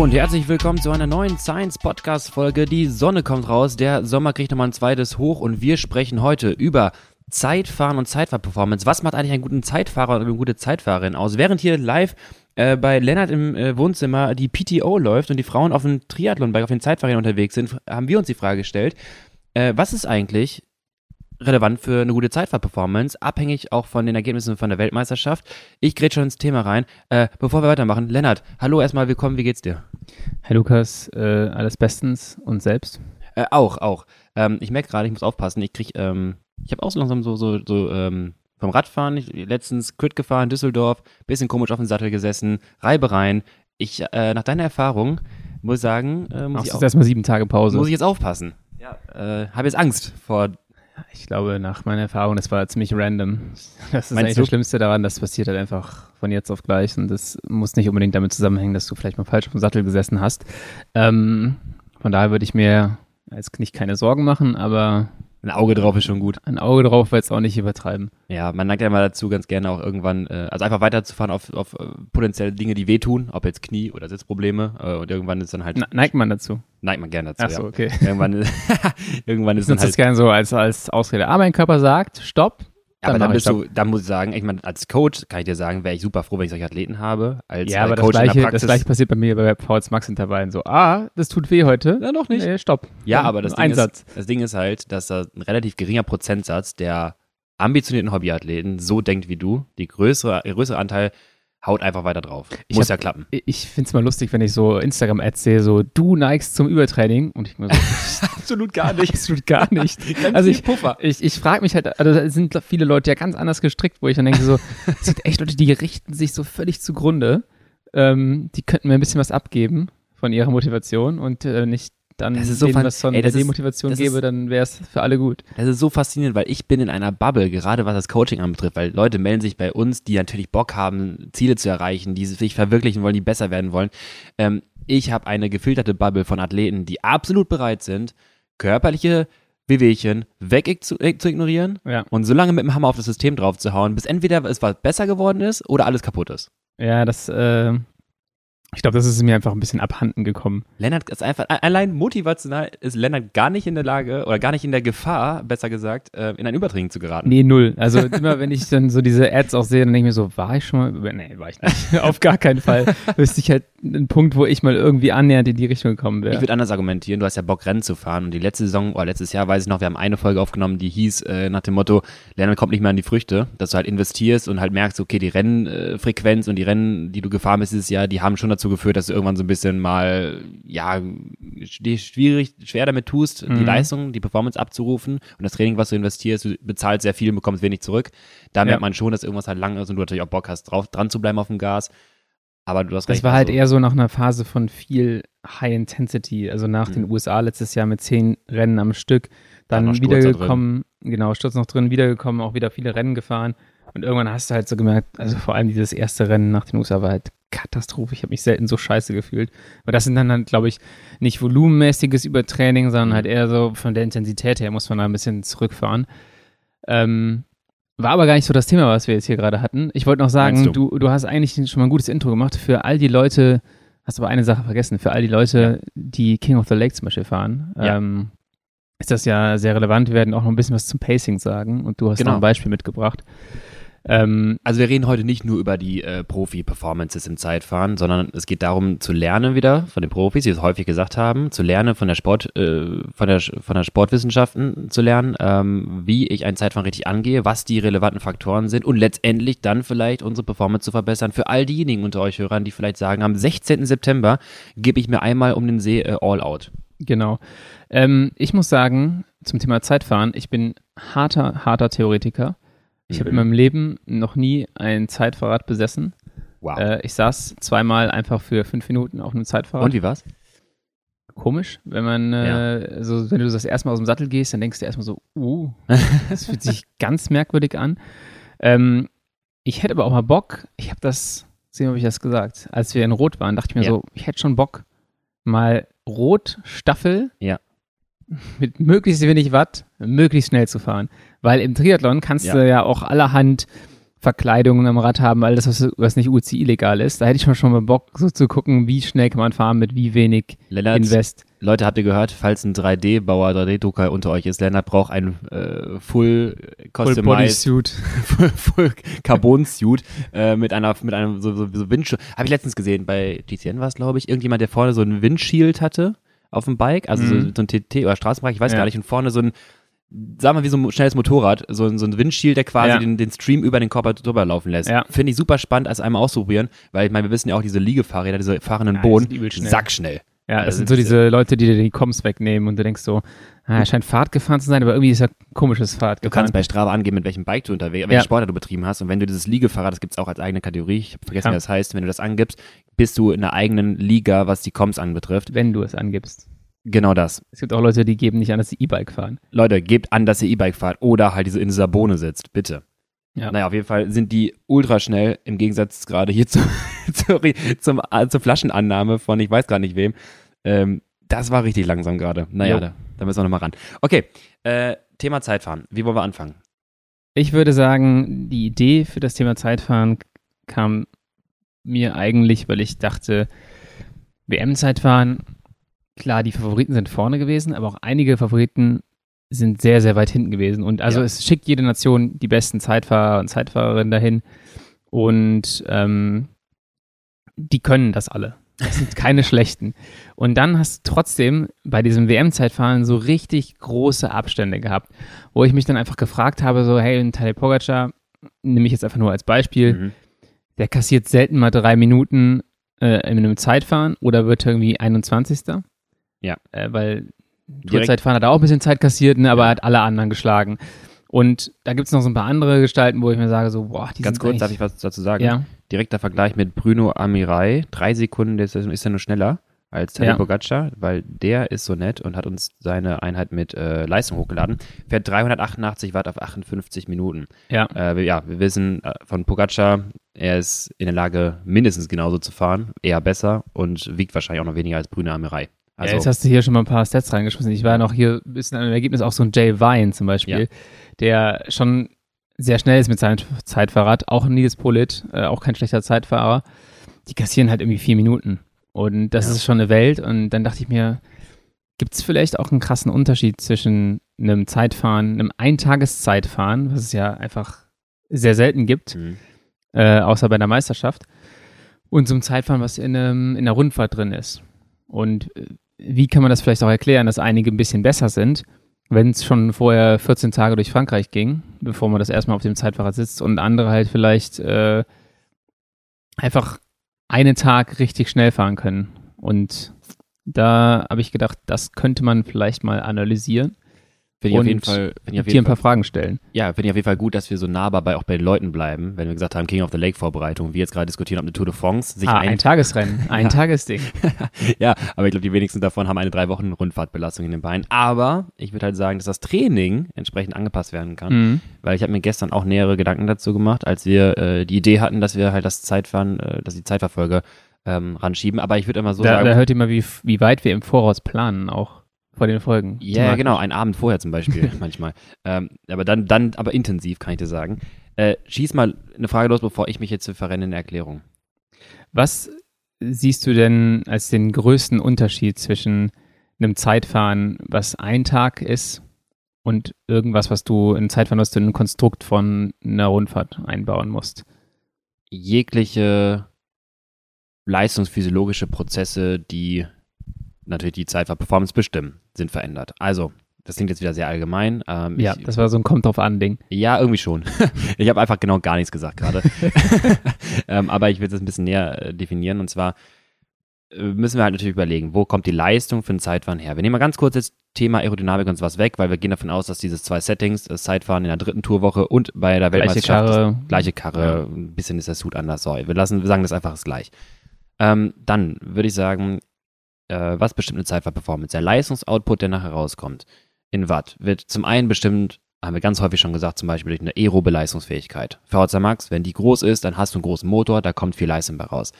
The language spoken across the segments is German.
Und herzlich willkommen zu einer neuen Science Podcast Folge. Die Sonne kommt raus, der Sommer kriegt nochmal ein zweites Hoch und wir sprechen heute über Zeitfahren und Zeitfahrperformance. Was macht eigentlich einen guten Zeitfahrer oder eine gute Zeitfahrerin aus? Während hier live äh, bei Lennart im äh, Wohnzimmer die PTO läuft und die Frauen auf dem Triathlon-Bike, auf den Zeitfahrern unterwegs sind, haben wir uns die Frage gestellt, äh, was ist eigentlich relevant für eine gute Zeitfahrperformance, abhängig auch von den Ergebnissen von der Weltmeisterschaft. Ich gerät schon ins Thema rein. Äh, bevor wir weitermachen, Lennart, hallo erstmal, willkommen, wie geht's dir? Herr Lukas, äh, alles bestens und selbst? Äh, auch, auch. Ähm, ich merke gerade, ich muss aufpassen, ich krieg, ähm, ich habe auch so langsam so, so, so ähm, vom Radfahren, ich, letztens Crit gefahren, Düsseldorf, bisschen komisch auf dem Sattel gesessen, Reibereien. Ich, äh, nach deiner Erfahrung, muss sagen, äh, muss Machst ich auch, erstmal sieben Tage Pause? muss ich jetzt aufpassen. Ja, äh, habe jetzt Angst vor Ich glaube, nach meiner Erfahrung, das war ziemlich random. Das ist Meinst eigentlich du? das Schlimmste daran, das passiert halt einfach von jetzt auf gleich und das muss nicht unbedingt damit zusammenhängen, dass du vielleicht mal falsch auf dem Sattel gesessen hast. Ähm, von daher würde ich mir jetzt nicht keine Sorgen machen, aber ein Auge drauf ist schon gut. ein Auge drauf, weil es auch nicht übertreiben. Ja, man neigt ja immer dazu, ganz gerne auch irgendwann, äh, also einfach weiterzufahren auf, auf äh, potenzielle Dinge, die wehtun, ob jetzt Knie- oder Sitzprobleme. Äh, und irgendwann ist dann halt, Na, neigt man dazu? neigt man gerne dazu. Ach so, ja. okay. Irgendwann, irgendwann ist Ich dann nutze das halt, gerne so als, als Ausrede. Aber mein Körper sagt, stopp. Aber dann ich bist du, dann muss ich sagen, ich meine, als Coach kann ich dir sagen, wäre ich super froh, wenn ich solche Athleten habe. Als Ja, aber das Coach der gleiche, das gleiche passiert bei mir bei VHS Max Intervallen. So, ah, das tut weh heute. Ja, noch nicht. Nee, stopp. Ja, Dann aber das Ding, Einsatz. ist, das Ding ist halt, dass da ein relativ geringer Prozentsatz der ambitionierten Hobbyathleten so denkt wie du. Die größere, der größere Anteil haut einfach weiter drauf. Ich Muss hab- ja klappen. Ich finde es mal lustig, wenn ich so Instagram-Ads sehe, so du neigst zum Übertraining und ich mir so, Absolut gar nicht. absolut gar nicht. Also ich, Puffer. ich, ich frage mich halt, also da sind viele Leute ja ganz anders gestrickt, wo ich dann denke so, es gibt echt Leute, die richten sich so völlig zugrunde. Ähm, die könnten mir ein bisschen was abgeben von ihrer Motivation und äh, nicht dann Das ist so denen was von ey, der Demotivation gebe, ist- dann wäre es für alle gut. Das ist so faszinierend, weil ich bin in einer Bubble, gerade was das Coaching anbetrifft, weil Leute melden sich bei uns, die natürlich Bock haben, Ziele zu erreichen, die sich verwirklichen wollen, die besser werden wollen. Ähm, ich habe eine gefilterte Bubble von Athleten, die absolut bereit sind, körperliche Wehwehchen weg zu, zu ignorieren Ja. und so lange mit dem Hammer auf das System drauf zu hauen, bis entweder es was besser geworden ist oder alles kaputt ist. Ja, das, äh, ich glaube, das ist mir einfach ein bisschen abhanden gekommen. Lennart ist einfach, allein motivational ist Lennart gar nicht in der Lage oder gar nicht in der Gefahr, besser gesagt, äh, in ein Übertraining zu geraten. Nee, null. Also immer, wenn ich dann so diese Ads auch sehe, dann denke ich mir so, war ich schon mal? Nee, war ich nicht. Auf gar keinen Fall. Wüsste ich halt einen Punkt, wo ich mal irgendwie annähernd in die Richtung gekommen Ich wäre. würde anders argumentieren, du hast ja Bock, Rennen zu fahren. Und die letzte Saison, oder letztes Jahr weiß ich noch, wir haben eine Folge aufgenommen, die hieß äh, nach dem Motto, Lernen kommt nicht mehr an die Früchte, dass du halt investierst und halt merkst, okay, die Rennfrequenz und die Rennen, die du gefahren bist dieses Jahr, die haben schon dazu geführt, dass du irgendwann so ein bisschen mal, ja, die schwierig, schwer damit tust, die Mhm. Leistung, die Performance abzurufen und das Training, was du investierst, du bezahlst sehr viel und bekommst wenig zurück. Da Ja. merkt man schon, dass irgendwas halt lang ist und du natürlich auch Bock hast, drauf, dran zu bleiben auf dem Gas. Aber du hast Das recht. war halt also- eher so nach einer Phase von viel High Intensity, also nach Mhm. den USA letztes Jahr mit zehn Rennen am Stück, Da dann noch Sturz da wiedergekommen, genau, Sturz noch drin, wiedergekommen, auch wieder viele Rennen gefahren und irgendwann hast du halt so gemerkt, also vor allem dieses erste Rennen nach den USA war halt Katastrophe, ich habe mich selten so scheiße gefühlt, aber das sind dann halt, glaube ich, nicht volumenmäßiges Übertraining, sondern Mhm. halt eher so von der Intensität her muss man da ein bisschen zurückfahren. Ähm, war aber gar nicht so das Thema, was wir jetzt hier gerade hatten. Ich wollte noch sagen, Meinst du? Du, hast eigentlich schon mal ein gutes Intro gemacht für all die Leute, hast aber eine Sache vergessen, für all die Leute, die King of the Lake zum Beispiel fahren. Ja. Ähm, ist das ja sehr relevant. Wir werden auch noch ein bisschen was zum Pacing sagen und du hast Genau. noch ein Beispiel mitgebracht. Ähm, Also wir reden heute nicht nur über die äh, Profi-Performances im Zeitfahren, sondern es geht darum zu lernen wieder von den Profis, die es häufig gesagt haben, zu lernen von der Sport, äh, von der von der Sportwissenschaften zu lernen, ähm, wie ich ein Zeitfahren richtig angehe, was die relevanten Faktoren sind und letztendlich dann vielleicht unsere Performance zu verbessern. Für all diejenigen unter euch Hörern, die vielleicht sagen, am 16. September gebe ich mir einmal um den See äh, All Out. Genau. Ähm, ich muss sagen, zum Thema Zeitfahren, ich bin harter, harter Theoretiker. Ich habe in Mhm. meinem Leben noch nie ein Zeitfahrrad besessen. Wow. Äh, ich saß zweimal einfach für fünf Minuten auf einem Zeitfahrrad. und wie war's? Komisch, wenn man, äh, also wenn du das erste Mal aus dem Sattel gehst, dann denkst du erstmal so, uh, das fühlt sich ganz merkwürdig an. Ähm, ich hätte aber auch mal Bock, ich habe das, sehen wir, habe ich das gesagt, als wir in Rot waren, dachte ich mir Ja. so, ich hätte schon Bock, mal Rot-Staffel Ja. Mit möglichst wenig Watt möglichst schnell zu fahren. Weil im Triathlon kannst Ja. du ja auch allerhand Verkleidungen am Rad haben, all das, was, was nicht UCI-legal ist. Da hätte ich mal schon mal Bock, so zu gucken, wie schnell kann man fahren mit wie wenig Lennart, Invest. Leute, habt ihr gehört, falls ein 3D-Bauer, 3D-Drucker unter euch ist, Lennart braucht ein äh, Full Full Bodysuit. Full, Full Carbon-Suit äh, mit einer, mit einem so, so, so Windschild. Habe ich letztens gesehen, bei GTN war es, glaube ich, irgendjemand, der vorne so ein Windshield hatte auf dem Bike, also Mhm. so, so ein TT oder Straßenbereich, ich weiß Ja. gar nicht, und vorne so ein, sagen wir wie so ein schnelles Motorrad, so, ein- so ein Windshield, der quasi Ja. den, den Stream über den Körper drüber laufen lässt. Ja. Finde ich super spannend, als einmal auszuprobieren, weil ich meine, wir wissen ja auch, diese Liegefahrräder, diese fahrenden Ja, die Bohnen, sackschnell. Ja, das sind so diese Leute, die dir die Koms wegnehmen und du denkst so, ah, er scheint Fahrt gefahren zu sein, aber irgendwie ist er komisches Fahrt Du gefahren. kannst bei Strava angeben, mit welchem Bike du unterwegs, welche Ja. Sportart du betrieben hast. Und wenn du dieses Liegefahrrad, das gibt es auch als eigene Kategorie, ich habe vergessen, Ja. wie das heißt, wenn du das angibst, bist du in der eigenen Liga, was die Comms anbetrifft. wenn du es angibst. Genau das. Es gibt auch Leute, die geben nicht an, dass sie E-Bike fahren. Leute, gebt an, dass ihr E-Bike fahrt oder halt diese in dieser Bohne sitzt, bitte. Ja. Naja, auf jeden Fall sind die ultra schnell im Gegensatz gerade hier zu, zur, zum, äh, zur Flaschenannahme von ich weiß gar nicht wem. Ähm, das war richtig langsam gerade. Naja, da, da müssen wir nochmal ran. Okay, äh, Thema Zeitfahren. Wie wollen wir anfangen? Ich würde sagen, die Idee für das Thema Zeitfahren kam mir eigentlich, weil ich dachte, WM-Zeitfahren, klar, die Favoriten sind vorne gewesen, aber auch einige Favoriten sind sehr, sehr weit hinten gewesen. Und also Ja. es schickt jede Nation die besten Zeitfahrer und Zeitfahrerinnen dahin. Und ähm, die können das alle. Das sind keine schlechten. Und dann hast du trotzdem bei diesem WM-Zeitfahren so richtig große Abstände gehabt, wo ich mich dann einfach gefragt habe, so, hey, ein Tadej Pogacar, nehme ich jetzt einfach nur als Beispiel, Mhm. der kassiert selten mal drei Minuten äh, in einem Zeitfahren oder wird irgendwie 21. Ja. Äh, weil Tourzeitfahren hat er auch ein bisschen Zeit kassiert, ne, aber er hat alle anderen geschlagen. Und da gibt es noch so ein paar andere Gestalten, wo ich mir sage, so, boah, die Ganz kurz, darf ich was dazu sagen? Ja, Direkter Vergleich mit Bruno Amirai. Drei Sekunden der ist, ist er nur schneller als Tadej Ja. Pogacar, weil der ist so nett und hat uns seine Einheit mit äh, Leistung hochgeladen. Fährt 388 Watt auf 58 Minuten. ja. Äh, wir, ja, wir wissen äh, von Pogacar, er ist in der Lage, mindestens genauso zu fahren, eher besser und wiegt wahrscheinlich auch noch weniger als Bruno Amirai. Also, ja, jetzt hast du hier schon mal ein paar Stats reingeschmissen. Ich war noch hier ein bisschen an dem Ergebnis auch so ein Jay Vine zum Beispiel, Ja. der schon sehr schnell ist mit seinem Zeitfahrrad. Auch Nils Polit, äh, auch kein schlechter Zeitfahrer. Die kassieren halt irgendwie vier Minuten. Und das Ja. ist schon eine Welt. Und dann dachte ich mir, gibt es vielleicht auch einen krassen Unterschied zwischen einem Zeitfahren, einem Eintageszeitfahren, was es ja einfach sehr selten gibt, Mhm. äh, außer bei der Meisterschaft, und so einem Zeitfahren, was in, einem, in der Rundfahrt drin ist. Und äh, wie kann man das vielleicht auch erklären, dass einige ein bisschen besser sind, wenn es schon vorher 14 Tage durch Frankreich ging, bevor man das erstmal auf dem Zeitfahrrad sitzt und andere halt vielleicht äh, einfach einen Tag richtig schnell fahren können. Und da habe ich gedacht, das könnte man vielleicht mal analysieren Finde ich auf jeden Fall, auf dir jeden ein paar Fall, Fragen stellen. ja, finde ich auf jeden Fall gut, dass wir so nahbar bei, auch bei den Leuten bleiben, wenn wir gesagt haben, King of the Lake Vorbereitung, wie jetzt gerade diskutieren, ob eine Tour de France sich Ah, ein, ein Tagesrennen, ein Ja. Tagesding. ja, aber ich glaube, die wenigsten davon haben eine drei Wochen Rundfahrtbelastung in den Beinen. Aber ich würde halt sagen, dass das Training entsprechend angepasst werden kann. Mhm. weil ich habe mir gestern auch nähere Gedanken dazu gemacht, als wir äh, die Idee hatten, dass wir halt das Zeitfahren, äh, dass die Zeitverfolge ähm, ranschieben. Aber ich würde immer so da, sagen, da hört ihr mal, wie, wie weit wir im Voraus planen, auch vor den Folgen. ja, ja, genau, einen Abend vorher zum Beispiel manchmal. Ähm, aber dann, dann, aber intensiv, kann ich dir sagen. Äh, schieß mal eine Frage los, bevor ich mich jetzt verrenne in der Erklärung. Was siehst du denn als den größten Unterschied zwischen einem Zeitfahren, was ein Tag ist, und irgendwas, was du in Zeitfahren, was du in ein Konstrukt von einer Rundfahrt einbauen musst? Jegliche leistungsphysiologische Prozesse, die natürlich die Zeitfahrperformance bestimmen, sind verändert. Also, das klingt jetzt wieder sehr allgemein. Ähm, Ja, ich, das war so ein Kommt drauf an Ding. Ja, irgendwie schon. ich habe einfach genau gar nichts gesagt gerade. ähm, aber ich will das ein bisschen näher äh, definieren. Und zwar äh, müssen wir halt natürlich überlegen, wo kommt die Leistung für ein Zeitfahren her? Wir nehmen mal ganz kurz das Thema Aerodynamik und sowas weg, weil wir gehen davon aus, dass dieses zwei Settings, das Zeitfahren in der dritten Tourwoche und bei der Gleiche Weltmeisterschaft, Karre. gleiche Karre, ein bisschen ist der Suit anders. So, wir, lassen, wir sagen das einfach ist gleich. Ähm, dann würde ich sagen, äh, was bestimmt eine Zeitfahrperformance? Der Leistungsoutput, der nachher rauskommt, in Watt, wird zum einen bestimmt, haben wir ganz häufig schon gesagt, zum Beispiel durch eine aerobe Leistungsfähigkeit. VHC Max, wenn die groß ist, dann hast du einen großen Motor, da kommt viel Leistung bei raus.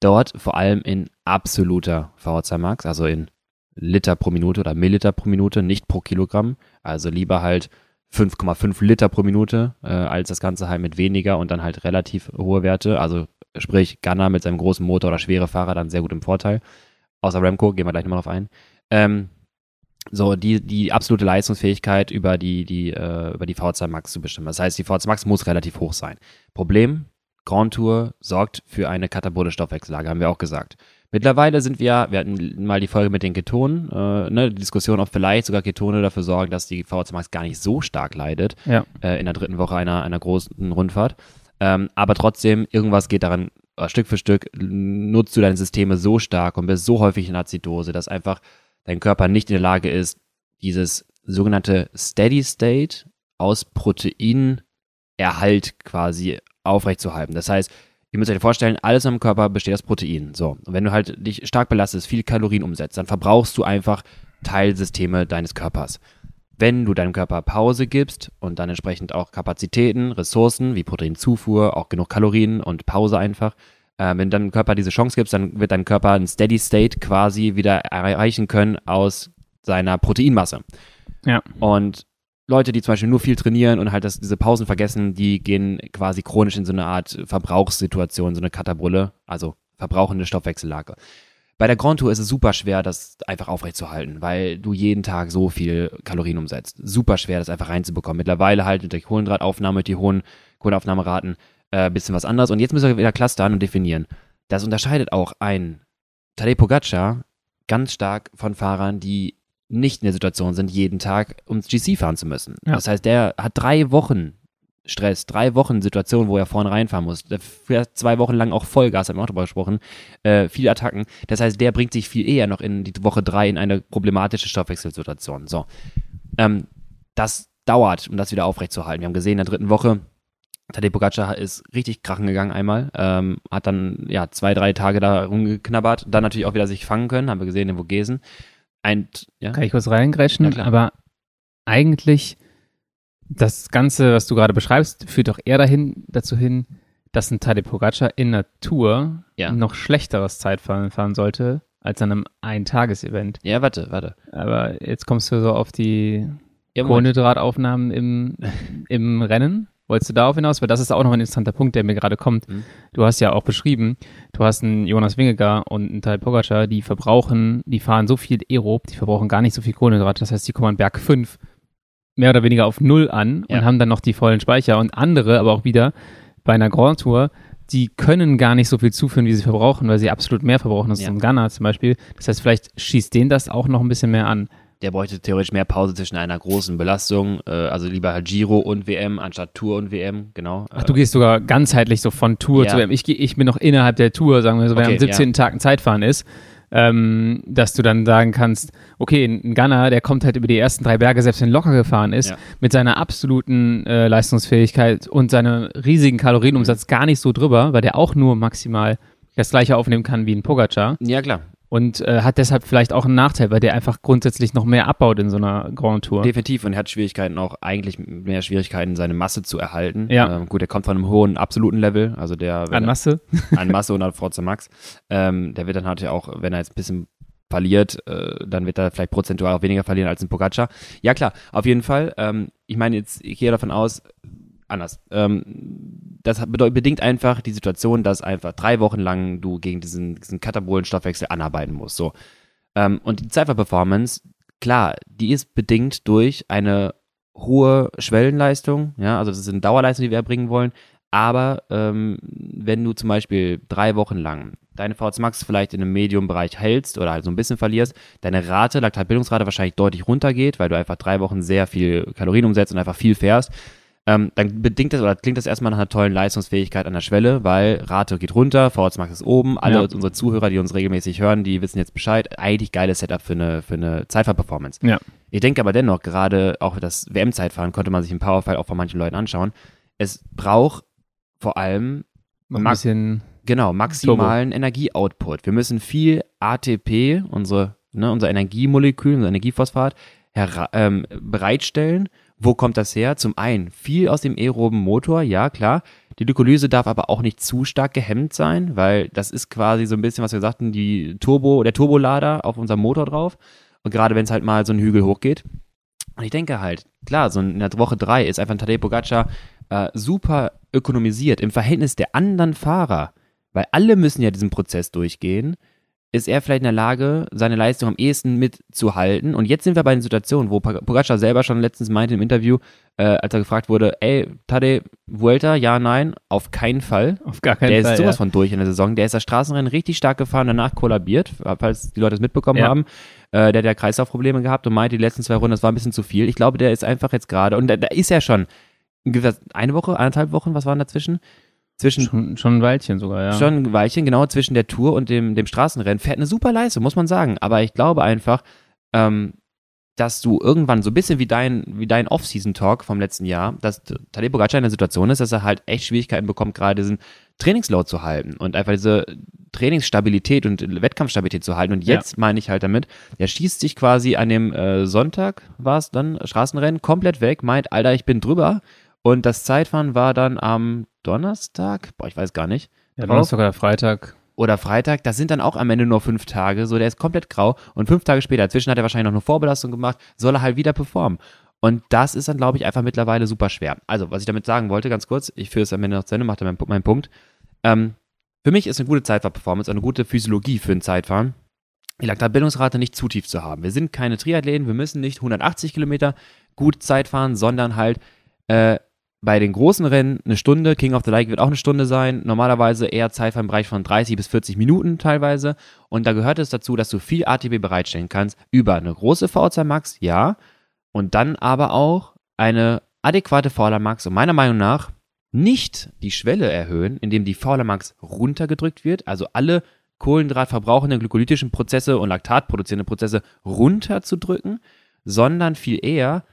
Dort vor allem in absoluter VHC Max, also in Liter pro Minute oder Milliliter pro Minute, nicht pro Kilogramm. Also lieber halt 5,5 Liter pro Minute, äh, als das Ganze halt mit weniger und dann halt relativ hohe Werte. Also sprich, Gunner mit seinem großen Motor oder schwere Fahrer dann sehr gut im Vorteil. Außer Remco, gehen wir gleich nochmal drauf ein. Ähm, so die, die absolute Leistungsfähigkeit über die, die, äh, über die V2 Max zu bestimmen. Das heißt, die V2 Max muss relativ hoch sein. Problem, Grand Tour sorgt für eine katabole Stoffwechsellage, haben wir auch gesagt. Mittlerweile sind wir, wir hatten mal die Folge mit den Ketonen, äh, ne, die Diskussion, ob vielleicht sogar Ketone dafür sorgen, dass die V2 Max gar nicht so stark leidet ja. äh, in der dritten Woche einer, einer großen Rundfahrt. Ähm, aber trotzdem, irgendwas geht daran, Stück für Stück nutzt du deine Systeme so stark und bist so häufig in Azidose, dass einfach dein Körper nicht in der Lage ist, dieses sogenannte Steady State aus Proteinerhalt quasi aufrechtzuerhalten. Das heißt, ihr müsst euch vorstellen, alles im Körper besteht aus Protein. So. Und wenn du halt dich stark belastest, viel Kalorien umsetzt, dann verbrauchst du einfach Teilsysteme deines Körpers. Wenn du deinem Körper Pause gibst und dann entsprechend auch Kapazitäten, Ressourcen wie Proteinzufuhr, auch genug Kalorien und Pause einfach, äh, wenn deinem Körper diese Chance gibst, dann wird dein Körper ein Steady State quasi wieder erreichen können aus seiner Proteinmasse. Ja. Und Leute, die zum Beispiel nur viel trainieren und halt das, diese Pausen vergessen, die gehen quasi chronisch in so eine Art Verbrauchssituation, so eine Katabulle, also verbrauchende Stoffwechsellage. Bei der Grand Tour ist es super schwer, das einfach aufrechtzuerhalten, weil du jeden Tag so viel Kalorien umsetzt. Super schwer, das einfach reinzubekommen. Mittlerweile halt mit der Kohlenhydrataufnahme, mit die hohen Kohlenaufnahmeraten, äh, bisschen was anderes. Und jetzt müssen wir wieder clustern und definieren. Das unterscheidet auch ein Tadej Pogacar ganz stark von Fahrern, die nicht in der Situation sind, jeden Tag ums GC fahren zu müssen. Ja. Das heißt, der hat drei Wochen Stress, drei Wochen Situation, wo er vorne reinfahren muss. Zwei Wochen lang auch Vollgas, haben wir auch drüber gesprochen, äh, viele Attacken. Das heißt, der bringt sich viel eher noch in die Woche drei in eine problematische Stoffwechselsituation. So. Ähm, das dauert, um das wieder aufrechtzuerhalten. Wir haben gesehen, in der dritten Woche, Tadej Pogacar ist richtig krachen gegangen einmal, ähm, hat dann ja zwei, drei Tage da rumgeknabbert, dann natürlich auch wieder sich fangen können, haben wir gesehen in Vogesen. Ein, ja? Kann ich kurz reingrätschen? Ja, aber eigentlich das Ganze, was du gerade beschreibst, führt doch eher dahin, dazu hin, dass ein Tadej Pogacar in Natur ja. noch schlechteres Zeitfahren fahren sollte als an einem Eintagesevent. Ja, warte, warte. Aber jetzt kommst du so auf die ja, Kohlenhydrataufnahmen im, im Rennen. Wolltest du darauf hinaus? Weil das ist auch noch ein interessanter Punkt, der mir gerade kommt. Mhm. Du hast ja auch beschrieben, du hast einen Jonas Wingegar und einen Teil Pogacar, die verbrauchen, die fahren so viel Aerob, die verbrauchen gar nicht so viel Kohlenhydrate. Das heißt, die kommen an Berg 5 mehr oder weniger auf Null an ja. und haben dann noch die vollen Speicher. Und andere, aber auch wieder bei einer Grand Tour, die können gar nicht so viel zuführen, wie sie verbrauchen, weil sie absolut mehr verbrauchen. Das ja. ein Gunner zum Beispiel. Das heißt, vielleicht schießt denen das auch noch ein bisschen mehr an. Der bräuchte theoretisch mehr Pause zwischen einer großen Belastung, äh, also lieber halt Giro und WM anstatt Tour und WM, genau. Ach, du gehst sogar ganzheitlich so von Tour ja. zu WM. Ich, ich bin noch innerhalb der Tour, sagen wir so, wenn okay, am 17. Ja. Tag ein Zeitfahren ist ähm, dass du dann sagen kannst, okay, ein Gunner, der kommt halt über die ersten drei Berge, selbst wenn locker gefahren ist, ja. mit seiner absoluten äh, Leistungsfähigkeit und seinem riesigen Kalorienumsatz mhm. gar nicht so drüber, weil der auch nur maximal das gleiche aufnehmen kann wie ein Pogacar. Ja, klar und äh, hat deshalb vielleicht auch einen Nachteil, weil der einfach grundsätzlich noch mehr abbaut in so einer Grand Tour. Definitiv und er hat Schwierigkeiten auch eigentlich mehr Schwierigkeiten, seine Masse zu erhalten. Ja. Ähm, gut, er kommt von einem hohen absoluten Level, also der an Masse, an Masse und an Forza Max. Ähm, der wird dann halt auch, wenn er jetzt ein bisschen verliert, äh, dann wird er vielleicht prozentual auch weniger verlieren als ein Pogacar. Ja klar, auf jeden Fall. Ähm, ich meine jetzt, ich gehe davon aus, anders. Ähm, das bedingt einfach die Situation, dass einfach drei Wochen lang du gegen diesen, diesen katabolen anarbeiten musst. So. Ähm, und die Cypher-Performance, klar, die ist bedingt durch eine hohe Schwellenleistung, ja, also das ist eine Dauerleistung, die wir erbringen wollen, aber ähm, wenn du zum Beispiel drei Wochen lang deine VZ Max vielleicht in einem Medium-Bereich hältst oder halt so ein bisschen verlierst, deine Rate, Laktatbildungsrate wahrscheinlich deutlich runtergeht, weil du einfach drei Wochen sehr viel Kalorien umsetzt und einfach viel fährst, ähm, dann bedingt das oder klingt das erstmal nach einer tollen Leistungsfähigkeit an der Schwelle, weil Rate geht runter, VHS Max ist oben. Alle ja. unsere Zuhörer, die uns regelmäßig hören, die wissen jetzt Bescheid. Eigentlich geiles Setup für eine, für eine Zeitfahrperformance. Ja. Ich denke aber dennoch, gerade auch das WM-Zeitfahren konnte man sich im Powerfile auch von manchen Leuten anschauen. Es braucht vor allem ein bisschen genau maximalen Energieoutput. Wir müssen viel ATP, unsere, ne, unser Energiemolekül, unser Energiephosphat, ähm, bereitstellen wo kommt das her? Zum einen viel aus dem aeroben Motor, ja klar. Die Glykolyse darf aber auch nicht zu stark gehemmt sein, weil das ist quasi so ein bisschen, was wir sagten, die Turbo, der Turbolader auf unserem Motor drauf. Und gerade wenn es halt mal so einen Hügel hochgeht. Und ich denke halt, klar, so in der Woche drei ist einfach ein Tadej Pogacar äh, super ökonomisiert im Verhältnis der anderen Fahrer, weil alle müssen ja diesen Prozess durchgehen ist er vielleicht in der Lage, seine Leistung am ehesten mitzuhalten. Und jetzt sind wir bei einer Situation, wo Pogacar selber schon letztens meinte im Interview, äh, als er gefragt wurde, ey, Tade, Vuelta, ja, nein, auf keinen Fall. Auf gar keinen der Fall. Der ist sowas ja. von durch in der Saison. Der ist das Straßenrennen richtig stark gefahren, danach kollabiert, falls die Leute es mitbekommen ja. haben. Äh, der hat ja Kreislaufprobleme gehabt und meinte, die letzten zwei Runden, das war ein bisschen zu viel. Ich glaube, der ist einfach jetzt gerade, und da, da ist er schon, eine Woche, eineinhalb Wochen, was waren dazwischen? Zwischen schon, schon ein Weilchen sogar, ja. Schon ein Weilchen, genau, zwischen der Tour und dem, dem Straßenrennen. Fährt eine super Leistung, muss man sagen. Aber ich glaube einfach, ähm, dass du irgendwann so ein bisschen wie dein, wie dein Off-Season-Talk vom letzten Jahr, dass Tadej Pogacar in der Situation ist, dass er halt echt Schwierigkeiten bekommt, gerade diesen Trainingsload zu halten und einfach diese Trainingsstabilität und Wettkampfstabilität zu halten. Und jetzt ja. meine ich halt damit, er schießt sich quasi an dem äh, Sonntag, war es dann, Straßenrennen, komplett weg, meint, Alter, ich bin drüber. Und das Zeitfahren war dann am Donnerstag, boah, ich weiß gar nicht. Ja, Donnerstag oder Freitag. Oder Freitag, das sind dann auch am Ende nur fünf Tage, so der ist komplett grau und fünf Tage später, dazwischen hat er wahrscheinlich noch eine Vorbelastung gemacht, soll er halt wieder performen. Und das ist dann, glaube ich, einfach mittlerweile super schwer. Also, was ich damit sagen wollte, ganz kurz, ich führe es am Ende noch zu Ende, mache meinen, meinen Punkt. Ähm, für mich ist eine gute Zeitfahrperformance, eine gute Physiologie für ein Zeitfahren, die Laktatbildungsrate nicht zu tief zu haben. Wir sind keine Triathleten, wir müssen nicht 180 Kilometer gut Zeit fahren, sondern halt äh, bei den großen Rennen eine Stunde, King of the Lake wird auch eine Stunde sein, normalerweise eher Zeit im Bereich von 30 bis 40 Minuten teilweise. Und da gehört es dazu, dass du viel ATB bereitstellen kannst über eine große VO2 Max, ja, und dann aber auch eine adäquate VLA Max und meiner Meinung nach nicht die Schwelle erhöhen, indem die VLA Max runtergedrückt wird, also alle kohlenhydratverbrauchenden glykolytischen Prozesse und laktatproduzierende Prozesse runterzudrücken, sondern viel eher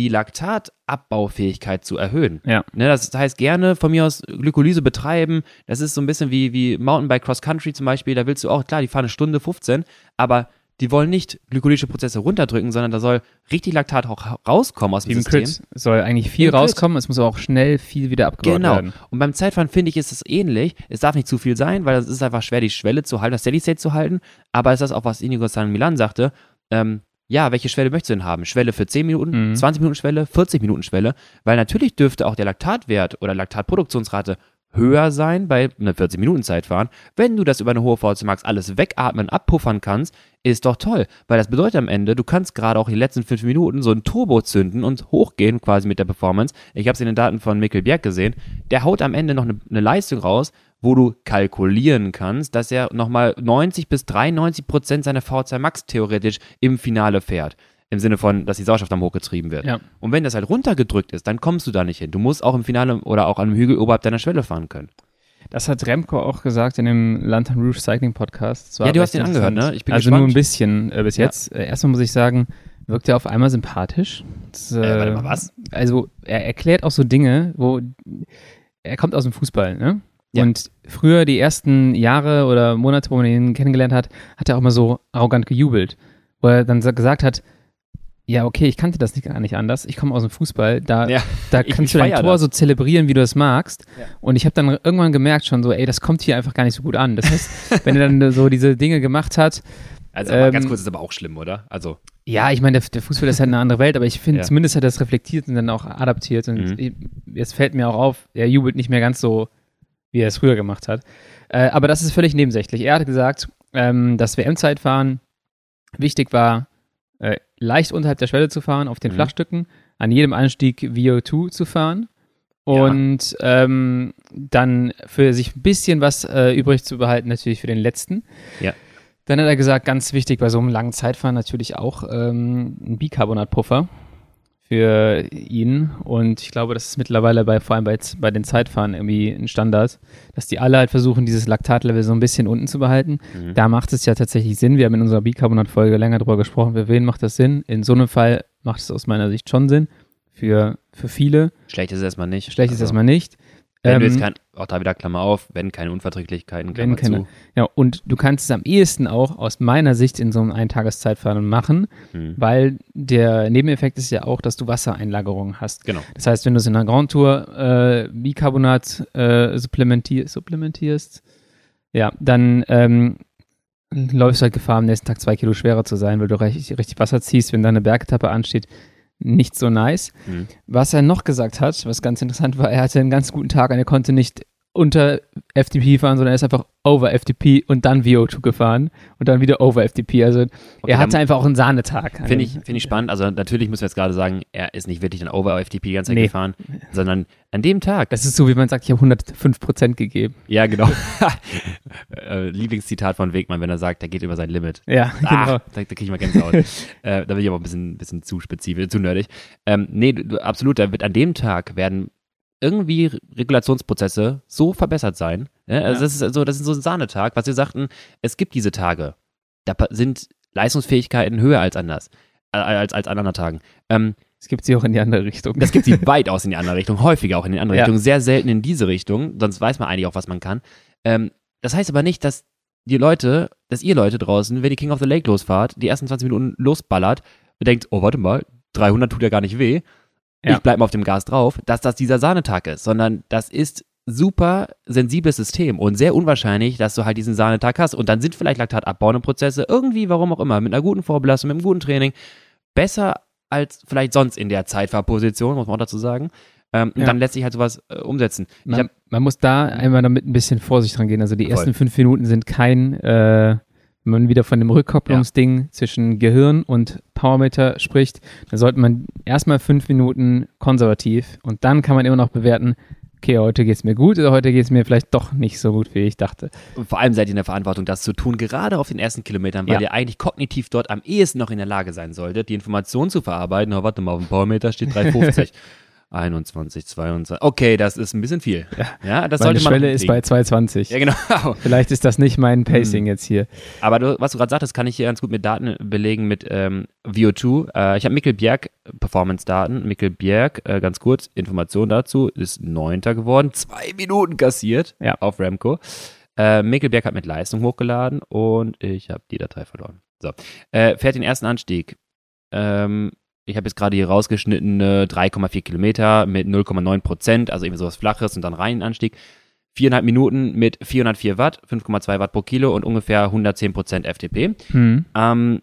die Laktatabbaufähigkeit zu erhöhen. Ja. Ne, das heißt, gerne von mir aus Glykolyse betreiben. Das ist so ein bisschen wie, wie Mountainbike Cross Country zum Beispiel. Da willst du auch, klar, die fahren eine Stunde 15, aber die wollen nicht glykolytische Prozesse runterdrücken, sondern da soll richtig Laktat auch rauskommen aus dem System. Crit. Es soll eigentlich viel rauskommen, es muss auch schnell viel wieder abgebaut genau. werden. Und beim Zeitfahren finde ich, ist es ähnlich. Es darf nicht zu viel sein, weil es ist einfach schwer, die Schwelle zu halten, das Steady State zu halten. Aber es ist auch, was Inigo San Milan sagte, ähm, ja, welche Schwelle möchtest du denn haben? Schwelle für 10 Minuten, mhm. 20 Minuten Schwelle, 40 Minuten Schwelle? Weil natürlich dürfte auch der Laktatwert oder Laktatproduktionsrate höher sein bei einer 40 Minuten Zeitfahren. Wenn du das über eine hohe VO2 Max alles wegatmen, abpuffern kannst, ist doch toll, weil das bedeutet am Ende, du kannst gerade auch die letzten 5 Minuten so ein Turbo zünden und hochgehen quasi mit der Performance. Ich habe es in den Daten von Mikkel Bjerg gesehen. Der haut am Ende noch eine, eine Leistung raus, wo du kalkulieren kannst, dass er nochmal 90 bis 93 Prozent seiner VO2 Max theoretisch im Finale fährt. Im Sinne von, dass die Sauerstoffdampf hochgetrieben wird. Ja. Und wenn das halt runtergedrückt ist, dann kommst du da nicht hin. Du musst auch im Finale oder auch an einem Hügel oberhalb deiner Schwelle fahren können. Das hat Remco auch gesagt in dem Lantern Rouge Cycling Podcast. Ja, du hast den angehört, ne? Ich bin also gespannt. nur ein bisschen äh, bis ja. jetzt. Äh, erstmal muss ich sagen, wirkt er auf einmal sympathisch. Das, äh, warte mal, was? Also er erklärt auch so Dinge, wo er kommt aus dem Fußball, ne? Ja. Und früher, die ersten Jahre oder Monate, wo man ihn kennengelernt hat, hat er auch immer so arrogant gejubelt. Wo er dann gesagt hat, ja, okay, ich kannte das nicht, gar nicht anders. Ich komme aus dem Fußball, da, ja, da kannst du dein Tor das. so zelebrieren, wie du es magst. Ja. Und ich habe dann irgendwann gemerkt schon so, ey, das kommt hier einfach gar nicht so gut an. Das heißt, wenn er dann so diese Dinge gemacht hat. Also ähm, ganz kurz ist aber auch schlimm, oder? Also. Ja, ich meine, der, der, Fußball ist halt eine andere Welt, aber ich finde, Ja. zumindest hat er das reflektiert und dann auch adaptiert. Und Mhm. jetzt fällt mir auch auf, er jubelt nicht mehr ganz so, wie er es früher gemacht hat. Äh, aber das ist völlig nebensächlich. Er hat gesagt, ähm, das WM-Zeitfahren wichtig war, äh, leicht unterhalb der Schwelle zu fahren, auf den Mhm. Flachstücken, an jedem Anstieg VO2 zu fahren Ja. und ähm, dann für sich ein bisschen was äh, übrig zu behalten, natürlich für den letzten. Ja. Dann hat er gesagt, ganz wichtig bei so einem langen Zeitfahren natürlich auch ähm, ein Bicarbonatpuffer für ihn. Und ich glaube, das ist mittlerweile bei, vor allem bei, bei den Zeitfahren irgendwie ein Standard, dass die alle halt versuchen, dieses Laktatlevel so ein bisschen unten zu behalten. Mhm. Da macht es ja tatsächlich Sinn. Wir haben in unserer Bicarbonat-Folge länger drüber gesprochen. Für wen macht das Sinn? In so einem Fall macht es aus meiner Sicht schon Sinn. Für, für viele. Schlecht ist es erstmal nicht. Schlecht ist Also, erstmal nicht. Wenn du Ähm, jetzt kein, auch da wieder Klammer auf, wenn keine Unverträglichkeiten, Wenn Klammer keine. zu. Ja, und du kannst es am ehesten auch aus meiner Sicht in so einem Eintageszeitfahren machen, Mhm. weil der Nebeneffekt ist ja auch, dass du Wassereinlagerungen hast. Genau. Das heißt, wenn du es in einer Grand Tour äh, Bicarbonat äh, supplementier supplementierst, ja, dann ähm, läufst du halt Gefahr, am nächsten Tag zwei Kilo schwerer zu sein, weil du richtig, richtig Wasser ziehst, wenn da eine Bergetappe ansteht. Nicht so nice. Mhm. Was er noch gesagt hat, was ganz interessant war, er hatte einen ganz guten Tag und er konnte nicht unter FTP fahren, sondern er ist einfach over FTP und dann VO2 gefahren und dann wieder over FTP. Also okay, er hatte einfach auch einen Sahnetag. Finde ich, find ich spannend. Also natürlich müssen wir jetzt gerade sagen, er ist nicht wirklich dann over FTP die ganze Zeit nee. gefahren, sondern an dem Tag. Das ist so, wie man sagt, ich habe 105 Prozent gegeben. Ja, genau. Äh, Lieblingszitat von Wegmann, wenn er sagt, er geht über sein Limit. Ja, ah, genau. Da, da kriege ich mal Gänsehaut. äh, da bin ich aber ein bisschen, bisschen zu spezifisch, zu nerdig. Ähm, nee, absolut, da wird an dem Tag werden irgendwie Regulationsprozesse so verbessert sein. Ja? Also ja. das ist so, das ist so ein Sahnetag, was wir sagten, es gibt diese Tage. Da sind Leistungsfähigkeiten höher als anders, als, als an anderen Tagen. Ähm, es gibt sie auch in die andere Richtung. Das gibt sie weitaus in die andere Richtung, häufiger auch in die andere ja. Richtung, sehr selten in diese Richtung, sonst weiß man eigentlich auch, was man kann. Ähm, das heißt aber nicht, dass die Leute, dass ihr Leute draußen, wenn die King of the Lake losfahrt, die ersten 20 Minuten losballert und denkt, oh, warte mal, 300 tut ja gar nicht weh, ja. ich bleibe mal auf dem Gas drauf, dass das dieser Sahnetag ist, sondern das ist super sensibles System und sehr unwahrscheinlich, dass du halt diesen Sahnetag hast und dann sind vielleicht laktatabauende Prozesse irgendwie, warum auch immer, mit einer guten Vorbelastung, mit einem guten Training besser als vielleicht sonst in der Zeitfahrposition, muss man auch dazu sagen. Ähm, ja. Und dann lässt sich halt sowas äh, umsetzen. Man, hab, man, muss da einmal damit ein bisschen Vorsicht dran gehen. Also die voll. ersten fünf Minuten sind kein äh, wenn man wieder von dem Rückkopplungsding ja. zwischen Gehirn und Powermeter spricht, dann sollte man erstmal fünf Minuten konservativ und dann kann man immer noch bewerten, okay, heute geht es mir gut oder heute geht es mir vielleicht doch nicht so gut, wie ich dachte. Und vor allem seid ihr in der Verantwortung, das zu tun, gerade auf den ersten Kilometern, weil ja. ihr eigentlich kognitiv dort am ehesten noch in der Lage sein solltet, die Informationen zu verarbeiten. Oh, warte mal, auf dem Powermeter steht 350. 21, 22. Okay, das ist ein bisschen viel. Ja, das Meine sollte man. Schwelle ist bei 220. Ja, genau. Vielleicht ist das nicht mein Pacing hm. jetzt hier. Aber du, was du gerade sagtest, kann ich hier ganz gut mit Daten belegen mit ähm, VO2. Äh, ich habe Mikkel Bjerg Performance-Daten. Mikkel Bjerg, äh, ganz kurz, Information dazu, ist Neunter geworden, zwei Minuten kassiert ja. auf Ramco. Äh, Mikkel Bjerg hat mit Leistung hochgeladen und ich habe die Datei verloren. So. Äh, fährt den ersten Anstieg. Ähm, ich habe jetzt gerade hier rausgeschnitten, 3,4 Kilometer mit 0,9 Prozent, also irgendwie sowas Flaches und dann reinen Anstieg. Viereinhalb Minuten mit 404 Watt, 5,2 Watt pro Kilo und ungefähr 110 Prozent FTP. Hm. Ähm,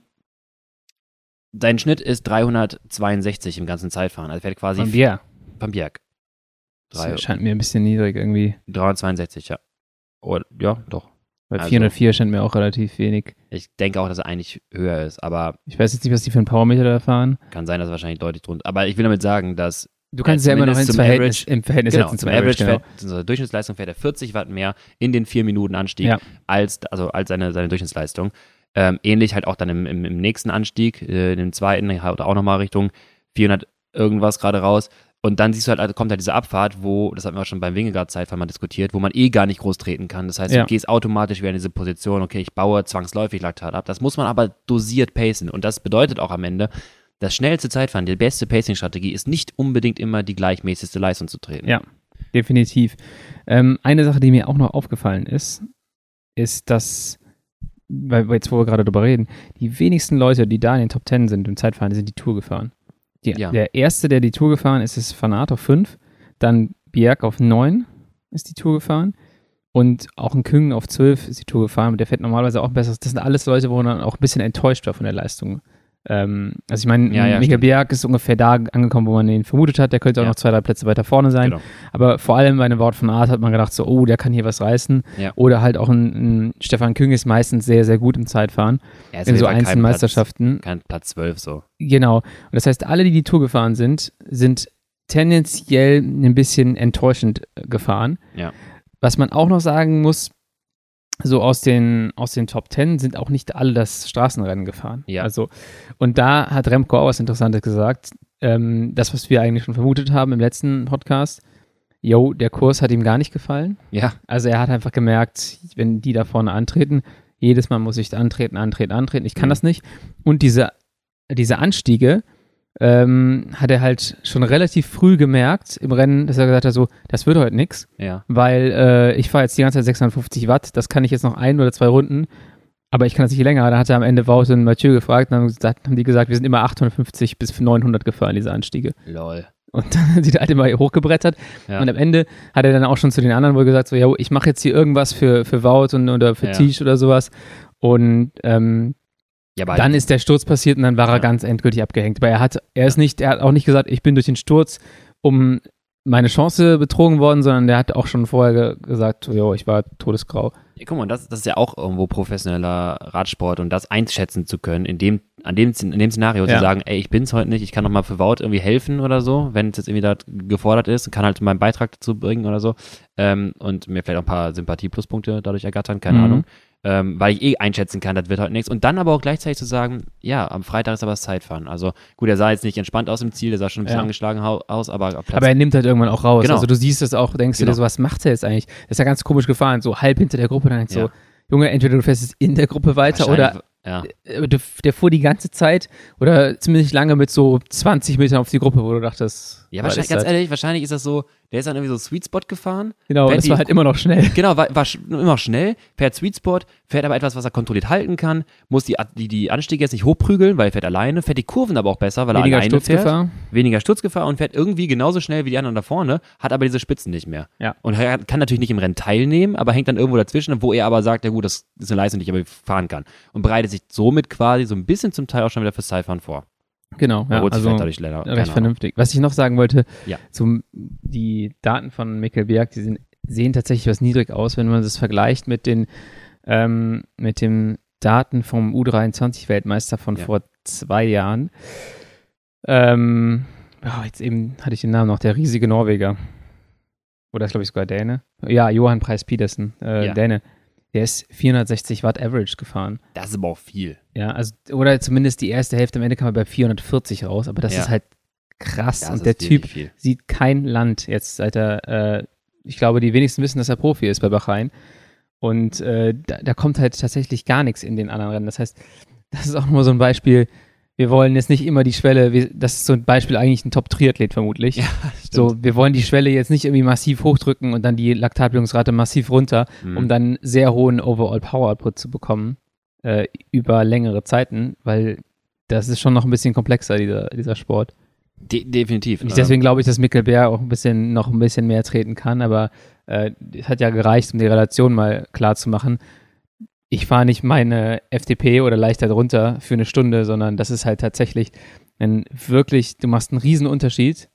sein Schnitt ist 362 im ganzen Zeitfahren. Also fährt quasi. Von Bjerg. Von Bjerg. Das scheint mir ein bisschen niedrig irgendwie. 362, ja. Oder, ja, doch. Weil also, 404 scheint mir auch relativ wenig. Ich denke auch, dass er eigentlich höher ist, aber. Ich weiß jetzt nicht, was die für einen Powermeter da fahren. Kann sein, dass er wahrscheinlich deutlich drunter. Aber ich will damit sagen, dass. Du kannst ja immer noch ins Verhältnis, Average, im Verhältnis genau, setzen zum, zum Average. Average genau. fährt, Durchschnittsleistung fährt er 40 Watt mehr in den 4 Minuten Anstieg ja. als, also als seine, seine Durchschnittsleistung. Ähm, ähnlich halt auch dann im, im, im nächsten Anstieg, äh, in dem zweiten, haut auch nochmal Richtung 400 irgendwas gerade raus. Und dann siehst du halt, also kommt halt diese Abfahrt, wo, das hatten wir schon beim Wingegaard-Zeitfall mal diskutiert, wo man eh gar nicht groß treten kann. Das heißt, ja. du gehst automatisch wieder in diese Position, okay, ich baue zwangsläufig Laktat ab. Das muss man aber dosiert pacen. Und das bedeutet auch am Ende, das schnellste Zeitfahren, die beste Pacing-Strategie ist nicht unbedingt immer die gleichmäßigste Leistung zu treten. Ja, definitiv. Ähm, eine Sache, die mir auch noch aufgefallen ist, ist, dass, weil jetzt, wo wir gerade drüber reden, die wenigsten Leute, die da in den Top Ten sind im Zeitfahren, sind die Tour gefahren. Die, ja. Der erste, der die Tour gefahren ist, ist Fanat auf 5, dann Bjerg auf 9 ist die Tour gefahren und auch ein Küng auf 12 ist die Tour gefahren der fährt normalerweise auch besser. Das sind alles Leute, wo man dann auch ein bisschen enttäuscht war von der Leistung. Ähm, also ich meine, ja, ja, Michael Bjerg ist ungefähr da angekommen, wo man ihn vermutet hat. Der könnte auch ja. noch zwei, drei Plätze weiter vorne sein. Genau. Aber vor allem bei einem Wort von Art hat man gedacht, so, oh, der kann hier was reißen. Oder halt auch ein, ein, Stefan Küng ist meistens sehr, sehr gut im Zeitfahren. in so einzelnen Meisterschaften. kein Platz 12 so. Genau. Und das heißt, alle, die die Tour gefahren sind, sind tendenziell ein bisschen enttäuschend äh, gefahren. Was man auch noch sagen muss, so aus den, aus den Top Ten sind auch nicht alle das Straßenrennen gefahren. Ja. Also, und da hat Remco auch was Interessantes gesagt. Ähm, das, was wir eigentlich schon vermutet haben im letzten Podcast. Yo, der Kurs hat ihm gar nicht gefallen. Ja. Also er hat einfach gemerkt, wenn die da vorne antreten, jedes Mal muss ich antreten, antreten, antreten. Ich kann mhm. das nicht. Und diese, diese Anstiege, ähm, hat er halt schon relativ früh gemerkt im Rennen, dass er gesagt hat, so, das wird heute nichts, ja. weil äh, ich fahre jetzt die ganze Zeit 650 Watt, das kann ich jetzt noch ein oder zwei Runden, aber ich kann das nicht länger. Da hat er am Ende Wout und Mathieu gefragt und dann haben die gesagt, wir sind immer 850 bis 900 gefahren, diese Anstiege. Lol. Und dann sind die halt immer hochgebrettert. Ja. Und am Ende hat er dann auch schon zu den anderen wohl gesagt, so, ja, ich mache jetzt hier irgendwas für, für Wout und, oder für ja. Tisch oder sowas. Und ähm, Ja, dann ist der Sturz passiert und dann war er ja. ganz endgültig abgehängt. Aber er hat, er ist nicht, er hat auch nicht gesagt, ich bin durch den Sturz um meine Chance betrogen worden, sondern der hat auch schon vorher ge gesagt, jo, ich war todesgrau. Ja, guck mal, das, das ist ja auch irgendwo professioneller Radsport und das einschätzen zu können, in dem, an dem, in dem Szenario ja. zu sagen, ey, ich bin's heute nicht, ich kann noch mal für Wout irgendwie helfen oder so, wenn es jetzt irgendwie da gefordert ist, kann halt meinen Beitrag dazu bringen oder so ähm, und mir vielleicht auch ein paar Sympathie-Pluspunkte dadurch ergattern, keine mhm. Ahnung ähm, weil ich eh einschätzen kann, das wird heute nichts. Und dann aber auch gleichzeitig zu sagen, ja, am Freitag ist aber das Zeitfahren. Also gut, er sah jetzt nicht entspannt aus im Ziel, der sah schon ein bisschen ja. angeschlagen aus, aber Aber er nimmt halt irgendwann auch raus. Genau. Also du siehst es auch, denkst genau. du dir so, was macht er jetzt eigentlich? Das ist ja ganz komisch gefahren, so halb hinter der Gruppe, dann denkst du ja. so, Junge, entweder du fährst jetzt in der Gruppe weiter oder ja. Äh, der, der, fuhr die ganze Zeit oder ziemlich lange mit so 20 Metern auf die Gruppe, wo du dachtest. Ja, wahrscheinlich, ganz ehrlich, wahrscheinlich ist das so, der ist dann irgendwie so Sweet Spot gefahren. Genau, das war halt immer noch schnell. Genau, war, war immer schnell, fährt Sweet Spot, fährt aber etwas, was er kontrolliert halten kann, muss die, die, die Anstiege jetzt nicht hochprügeln, weil er fährt alleine, fährt die Kurven aber auch besser, weil weniger er alleine Sturzgefahr. fährt. Weniger Sturzgefahr und fährt irgendwie genauso schnell wie die anderen da vorne, hat aber diese Spitzen nicht mehr. Ja. Und er kann natürlich nicht im Rennen teilnehmen, aber hängt dann irgendwo dazwischen, wo er aber sagt, ja gut, das ist eine Leistung, die ich aber fahren kann. Und bereitet sich somit quasi so ein bisschen zum Teil auch schon wieder fürs Zeitfahren vor. Genau, ja, also dadurch leider, recht vernünftig. Was ich noch sagen wollte, ja. zum, die Daten von Mikkel Berg, die sind, sehen tatsächlich was niedrig aus, wenn man das vergleicht mit den ähm, mit den Daten vom U23-Weltmeister von ja. vor zwei Jahren. Ähm, oh, jetzt eben hatte ich den Namen noch, der riesige Norweger. Oder ist, glaube ich, sogar Däne. Ja, Johann Preis Petersen, äh. Däne. Der ist 460 Watt Average gefahren. Das ist aber auch viel. Ja, also, oder zumindest die erste Hälfte am Ende kam er bei 440 raus, aber das ja. ist halt krass. Das und der Typ viel. sieht kein Land jetzt, seit er, äh, ich glaube, die wenigsten wissen, dass er Profi ist bei Bahrain. Und äh, da, da, kommt halt tatsächlich gar nichts in den anderen Rennen. Das heißt, das ist auch nur so ein Beispiel, wir wollen jetzt nicht immer die Schwelle, wir, das ist so ein Beispiel eigentlich ein Top-Triathlet vermutlich. Ja, so, wir wollen die Schwelle jetzt nicht irgendwie massiv hochdrücken und dann die Laktatbildungsrate massiv runter, mhm. um dann sehr hohen Overall Power Output zu bekommen äh, über längere Zeiten, weil das ist schon noch ein bisschen komplexer, dieser, dieser Sport. De definitiv. Und deswegen glaube ich, dass Mickelberg auch ein bisschen, noch ein bisschen mehr treten kann, aber äh, es hat ja gereicht, um die Relation mal klar zu machen ich fahre nicht meine FDP oder leichter drunter für eine Stunde, sondern das ist halt tatsächlich ein wirklich, du machst einen riesen Unterschied.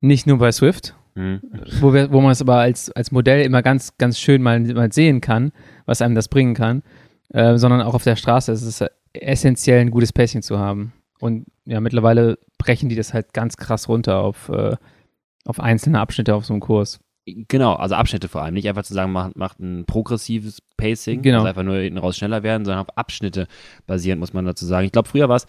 Nicht nur bei Swift, mhm. wo, wir, wo man es aber als, als Modell immer ganz, ganz schön mal, mal sehen kann, was einem das bringen kann, äh, sondern auch auf der Straße. Es ist essentiell, ein gutes Pacing zu haben. Und ja, mittlerweile brechen die das halt ganz krass runter auf, äh, auf einzelne Abschnitte auf so einem Kurs. Genau, also Abschnitte vor allem. Nicht einfach zu sagen, macht, macht ein progressives Pacing, genau. also einfach nur hinten raus schneller werden, sondern auf Abschnitte basierend, muss man dazu sagen. Ich glaube, früher war es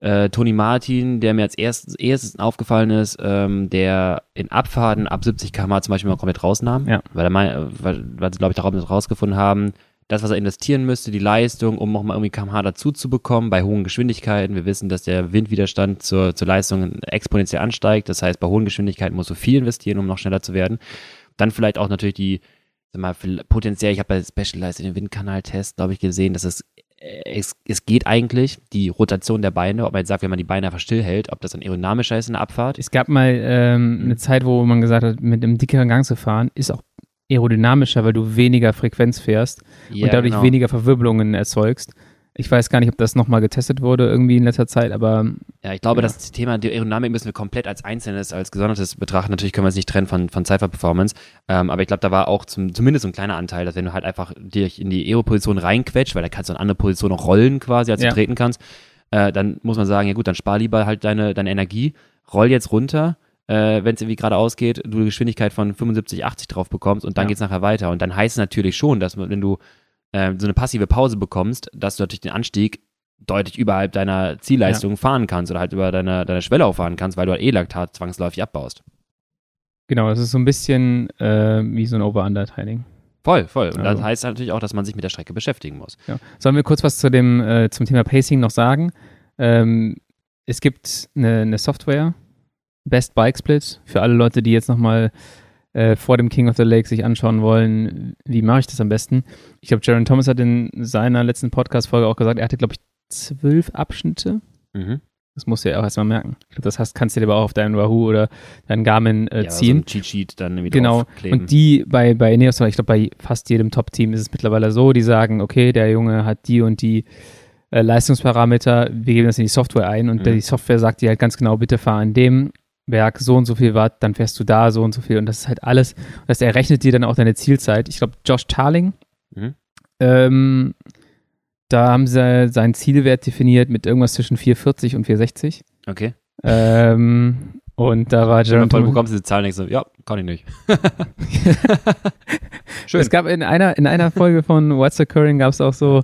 äh, Toni Martin, der mir als erstes, erstes aufgefallen ist, ähm, der in Abfahrten ab 70 km zum Beispiel mal komplett rausnahm, ja. weil, er mein, weil, weil sie, glaube ich, darauf rausgefunden haben, das, was er investieren müsste, die Leistung, um nochmal irgendwie kmh dazu zu bekommen bei hohen Geschwindigkeiten. Wir wissen, dass der Windwiderstand zur, zur Leistung exponentiell ansteigt. Das heißt, bei hohen Geschwindigkeiten musst du viel investieren, um noch schneller zu werden. Dann vielleicht auch natürlich die, sag mal, potenziell, ich habe bei Specialized den Windkanal-Test, glaube ich, gesehen, dass es, äh, es, es geht eigentlich, die Rotation der Beine, ob man jetzt sagt, wenn man die Beine einfach stillhält, ob das dann aerodynamischer ist in der Abfahrt. Es gab mal ähm, eine Zeit, wo man gesagt hat, mit einem dickeren Gang zu fahren, ist auch aerodynamischer, weil du weniger Frequenz fährst ja, und dadurch genau. weniger Verwirbelungen erzeugst. Ich weiß gar nicht, ob das nochmal getestet wurde irgendwie in letzter Zeit, aber. Ja, ich glaube, ja. das Thema der Aerodynamik müssen wir komplett als Einzelnes, als Gesondertes betrachten. Natürlich können wir es nicht trennen von, von Cypher-Performance. Ähm, aber ich glaube, da war auch zum, zumindest so ein kleiner Anteil, dass wenn du halt einfach dich in die Aero-Position reinquetscht, weil da kannst du in eine andere Position noch rollen quasi, als ja. du treten kannst, äh, dann muss man sagen, ja gut, dann spar lieber halt deine, deine Energie, roll jetzt runter äh, wenn es irgendwie geradeaus geht, du eine Geschwindigkeit von 75, 80 drauf bekommst und dann ja. es nachher weiter. Und dann heißt es natürlich schon, dass wenn du äh, so eine passive Pause bekommst, dass du natürlich den Anstieg deutlich überhalb deiner Zielleistung ja. fahren kannst oder halt über deine, deine Schwelle auch fahren kannst, weil du halt E-Laktat zwangsläufig abbaust. Genau, das ist so ein bisschen äh, wie so ein Over-Under-Training. Voll, voll. Und also. das heißt natürlich auch, dass man sich mit der Strecke beschäftigen muss. Ja. Sollen wir kurz was zu dem, äh, zum Thema Pacing noch sagen? Ähm, es gibt eine, eine Software, Best Bike Split. Für alle Leute, die jetzt nochmal äh, vor dem King of the Lake sich anschauen wollen, wie mache ich das am besten? Ich glaube, Jaron Thomas hat in seiner letzten Podcast-Folge auch gesagt, er hatte, glaube ich, zwölf Abschnitte. Mhm. Das musst du ja auch erstmal merken. Ich glaube, das hast, kannst du dir aber auch auf deinen Wahoo oder deinen Garmin äh, ja, ziehen. So Cheat Sheet dann irgendwie Genau. Und die bei, bei Ineos, ich glaube, bei fast jedem Top-Team ist es mittlerweile so, die sagen, okay, der Junge hat die und die äh, Leistungsparameter, wir geben das in die Software ein und mhm. die Software sagt dir halt ganz genau, bitte fahr an dem Werk so und so viel Watt, dann fährst du da so und so viel und das ist halt alles, das errechnet dir dann auch deine Zielzeit. Ich glaube, Josh Tarling, mhm. ähm, da haben sie seinen Zielwert definiert mit irgendwas zwischen 440 und 460. Okay. Ähm, und da war Jaron Thomas. Du bekommst diese Zahl nicht so, ja, kann ich nicht. Schön. Es gab in einer, in einer Folge von What's Occurring gab es auch so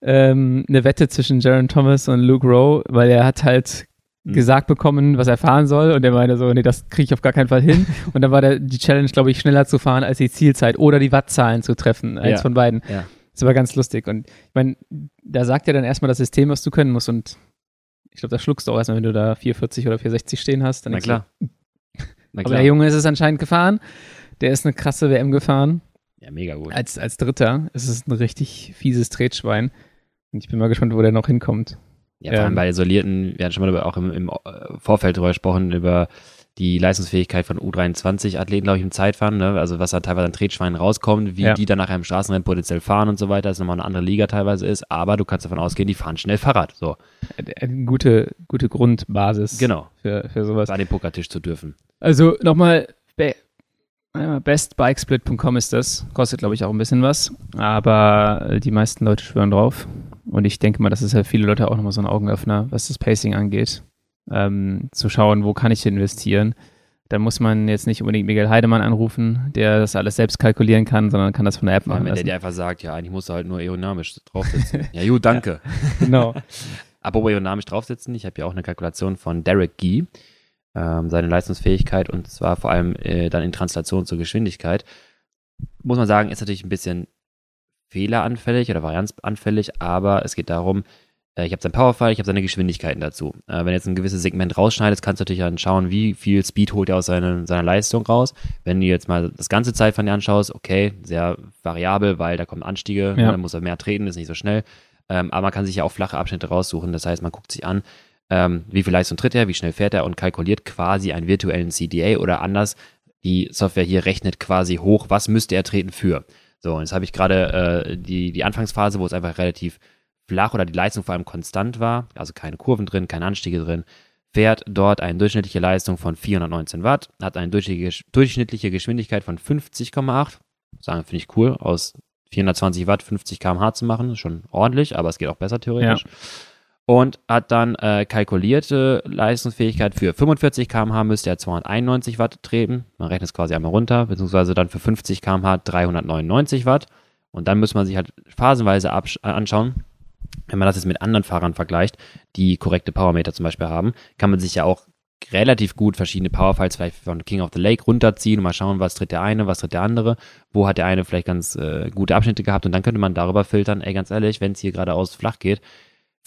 ähm, eine Wette zwischen Jaron Thomas und Luke Rowe, weil er hat halt. Gesagt bekommen, was er fahren soll und er meinte so, nee, das kriege ich auf gar keinen Fall hin. und dann war der, die Challenge, glaube ich, schneller zu fahren als die Zielzeit oder die Wattzahlen zu treffen, eins ja. von beiden. Ja. Das war ganz lustig. Und ich meine, da sagt er dann erstmal das System, was du können musst. Und ich glaube, das schluckst du auch erstmal, wenn du da 440 oder 460 stehen hast. Na klar. Du, Na klar. Aber der Junge ist es anscheinend gefahren. Der ist eine krasse WM gefahren. Ja, mega gut. Als, als Dritter. Es ist ein richtig fieses Tretschwein. Und ich bin mal gespannt, wo der noch hinkommt. Ja, vor allem ähm, bei Isolierten, wir hatten schon mal auch im, im äh, Vorfeld darüber gesprochen, über die Leistungsfähigkeit von U23-Athleten, glaube ich, im Zeitfahren, ne? also was da teilweise an Tretschweinen rauskommt, wie ja. die dann nachher im Straßenrennen potenziell fahren und so weiter, das nochmal eine andere Liga teilweise ist, aber du kannst davon ausgehen, die fahren schnell Fahrrad. So. Eine gute, gute Grundbasis genau. für, für sowas. An den Pokertisch zu dürfen. Also nochmal, bestbikesplit.com ist das, kostet glaube ich auch ein bisschen was, aber die meisten Leute schwören drauf und ich denke mal, das ist ja viele Leute auch nochmal so ein Augenöffner, was das Pacing angeht ähm, zu schauen, wo kann ich investieren. Da muss man jetzt nicht unbedingt Miguel Heidemann anrufen, der das alles selbst kalkulieren kann, sondern kann das von der App machen. Wenn der dir einfach sagt, ja, eigentlich musst du halt nur aerodynamisch draufsitzen. ja, gut, danke. Ja, genau. Apropos aerodynamisch draufsitzen, ich habe ja auch eine Kalkulation von Derek Gee, ähm, seine Leistungsfähigkeit und zwar vor allem äh, dann in Translation zur Geschwindigkeit. Muss man sagen, ist natürlich ein bisschen fehleranfällig oder varianzanfällig, aber es geht darum, äh, ich habe seinen Powerfile, ich habe seine Geschwindigkeiten dazu. Äh, wenn du jetzt ein gewisses Segment rausschneidest, kannst du natürlich dann schauen, wie viel Speed holt er aus seine, seiner Leistung raus. Wenn du jetzt mal das ganze Zeit von dir anschaust, okay, sehr variabel, weil da kommen Anstiege, ja. dann muss er mehr treten, ist nicht so schnell. Ähm, aber man kann sich ja auch flache Abschnitte raussuchen. Das heißt, man guckt sich an, ähm, wie viel Leistung tritt er, wie schnell fährt er und kalkuliert quasi einen virtuellen CDA oder anders. Die Software hier rechnet quasi hoch, was müsste er treten für. So, und jetzt habe ich gerade äh, die, die Anfangsphase, wo es einfach relativ flach oder die Leistung vor allem konstant war, also keine Kurven drin, keine Anstiege drin, fährt dort eine durchschnittliche Leistung von 419 Watt, hat eine durchschnittliche Geschwindigkeit von 50,8. Sagen, finde ich cool, aus 420 Watt 50 km/h zu machen, schon ordentlich, aber es geht auch besser theoretisch. Ja. Und hat dann äh, kalkulierte Leistungsfähigkeit für 45 km/h müsste er 291 Watt treten. Man rechnet es quasi einmal runter, beziehungsweise dann für 50 km/h 399 Watt. Und dann muss man sich halt phasenweise anschauen, wenn man das jetzt mit anderen Fahrern vergleicht, die korrekte Powermeter zum Beispiel haben, kann man sich ja auch relativ gut verschiedene Powerfiles vielleicht von King of the Lake runterziehen und mal schauen, was tritt der eine, was tritt der andere, wo hat der eine vielleicht ganz äh, gute Abschnitte gehabt und dann könnte man darüber filtern, ey, ganz ehrlich, wenn es hier geradeaus flach geht,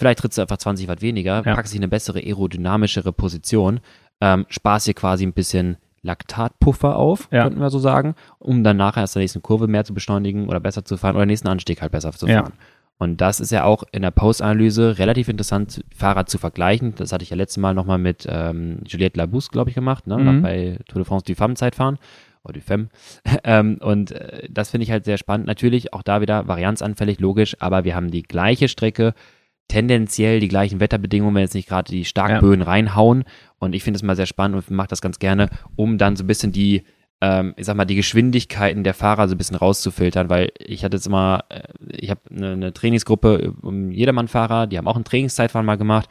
vielleicht trittst du einfach 20 Watt weniger, ja. packst dich eine bessere aerodynamischere Position, ähm, sparst dir quasi ein bisschen Laktatpuffer auf, ja. könnten wir so sagen, um dann nachher erst der nächsten Kurve mehr zu beschleunigen oder besser zu fahren oder den nächsten Anstieg halt besser zu fahren. Ja. Und das ist ja auch in der Postanalyse relativ interessant, Fahrrad zu vergleichen. Das hatte ich ja letztes Mal nochmal mit ähm, Juliette Labousse, glaube ich, gemacht, ne? Mhm. bei Tour de France du Femme Zeitfahren. Oder du Femme. ähm, und äh, das finde ich halt sehr spannend. Natürlich auch da wieder varianzanfällig, logisch, aber wir haben die gleiche Strecke, tendenziell die gleichen Wetterbedingungen, wenn jetzt nicht gerade die Starkböen ja. reinhauen. Und ich finde es mal sehr spannend und mache das ganz gerne, um dann so ein bisschen die ähm, ich sag mal, die Geschwindigkeiten der Fahrer so ein bisschen rauszufiltern, weil ich hatte jetzt immer, äh, ich habe eine, eine, Trainingsgruppe um Jedermann-Fahrer, die haben auch ein Trainingszeitfahren mal gemacht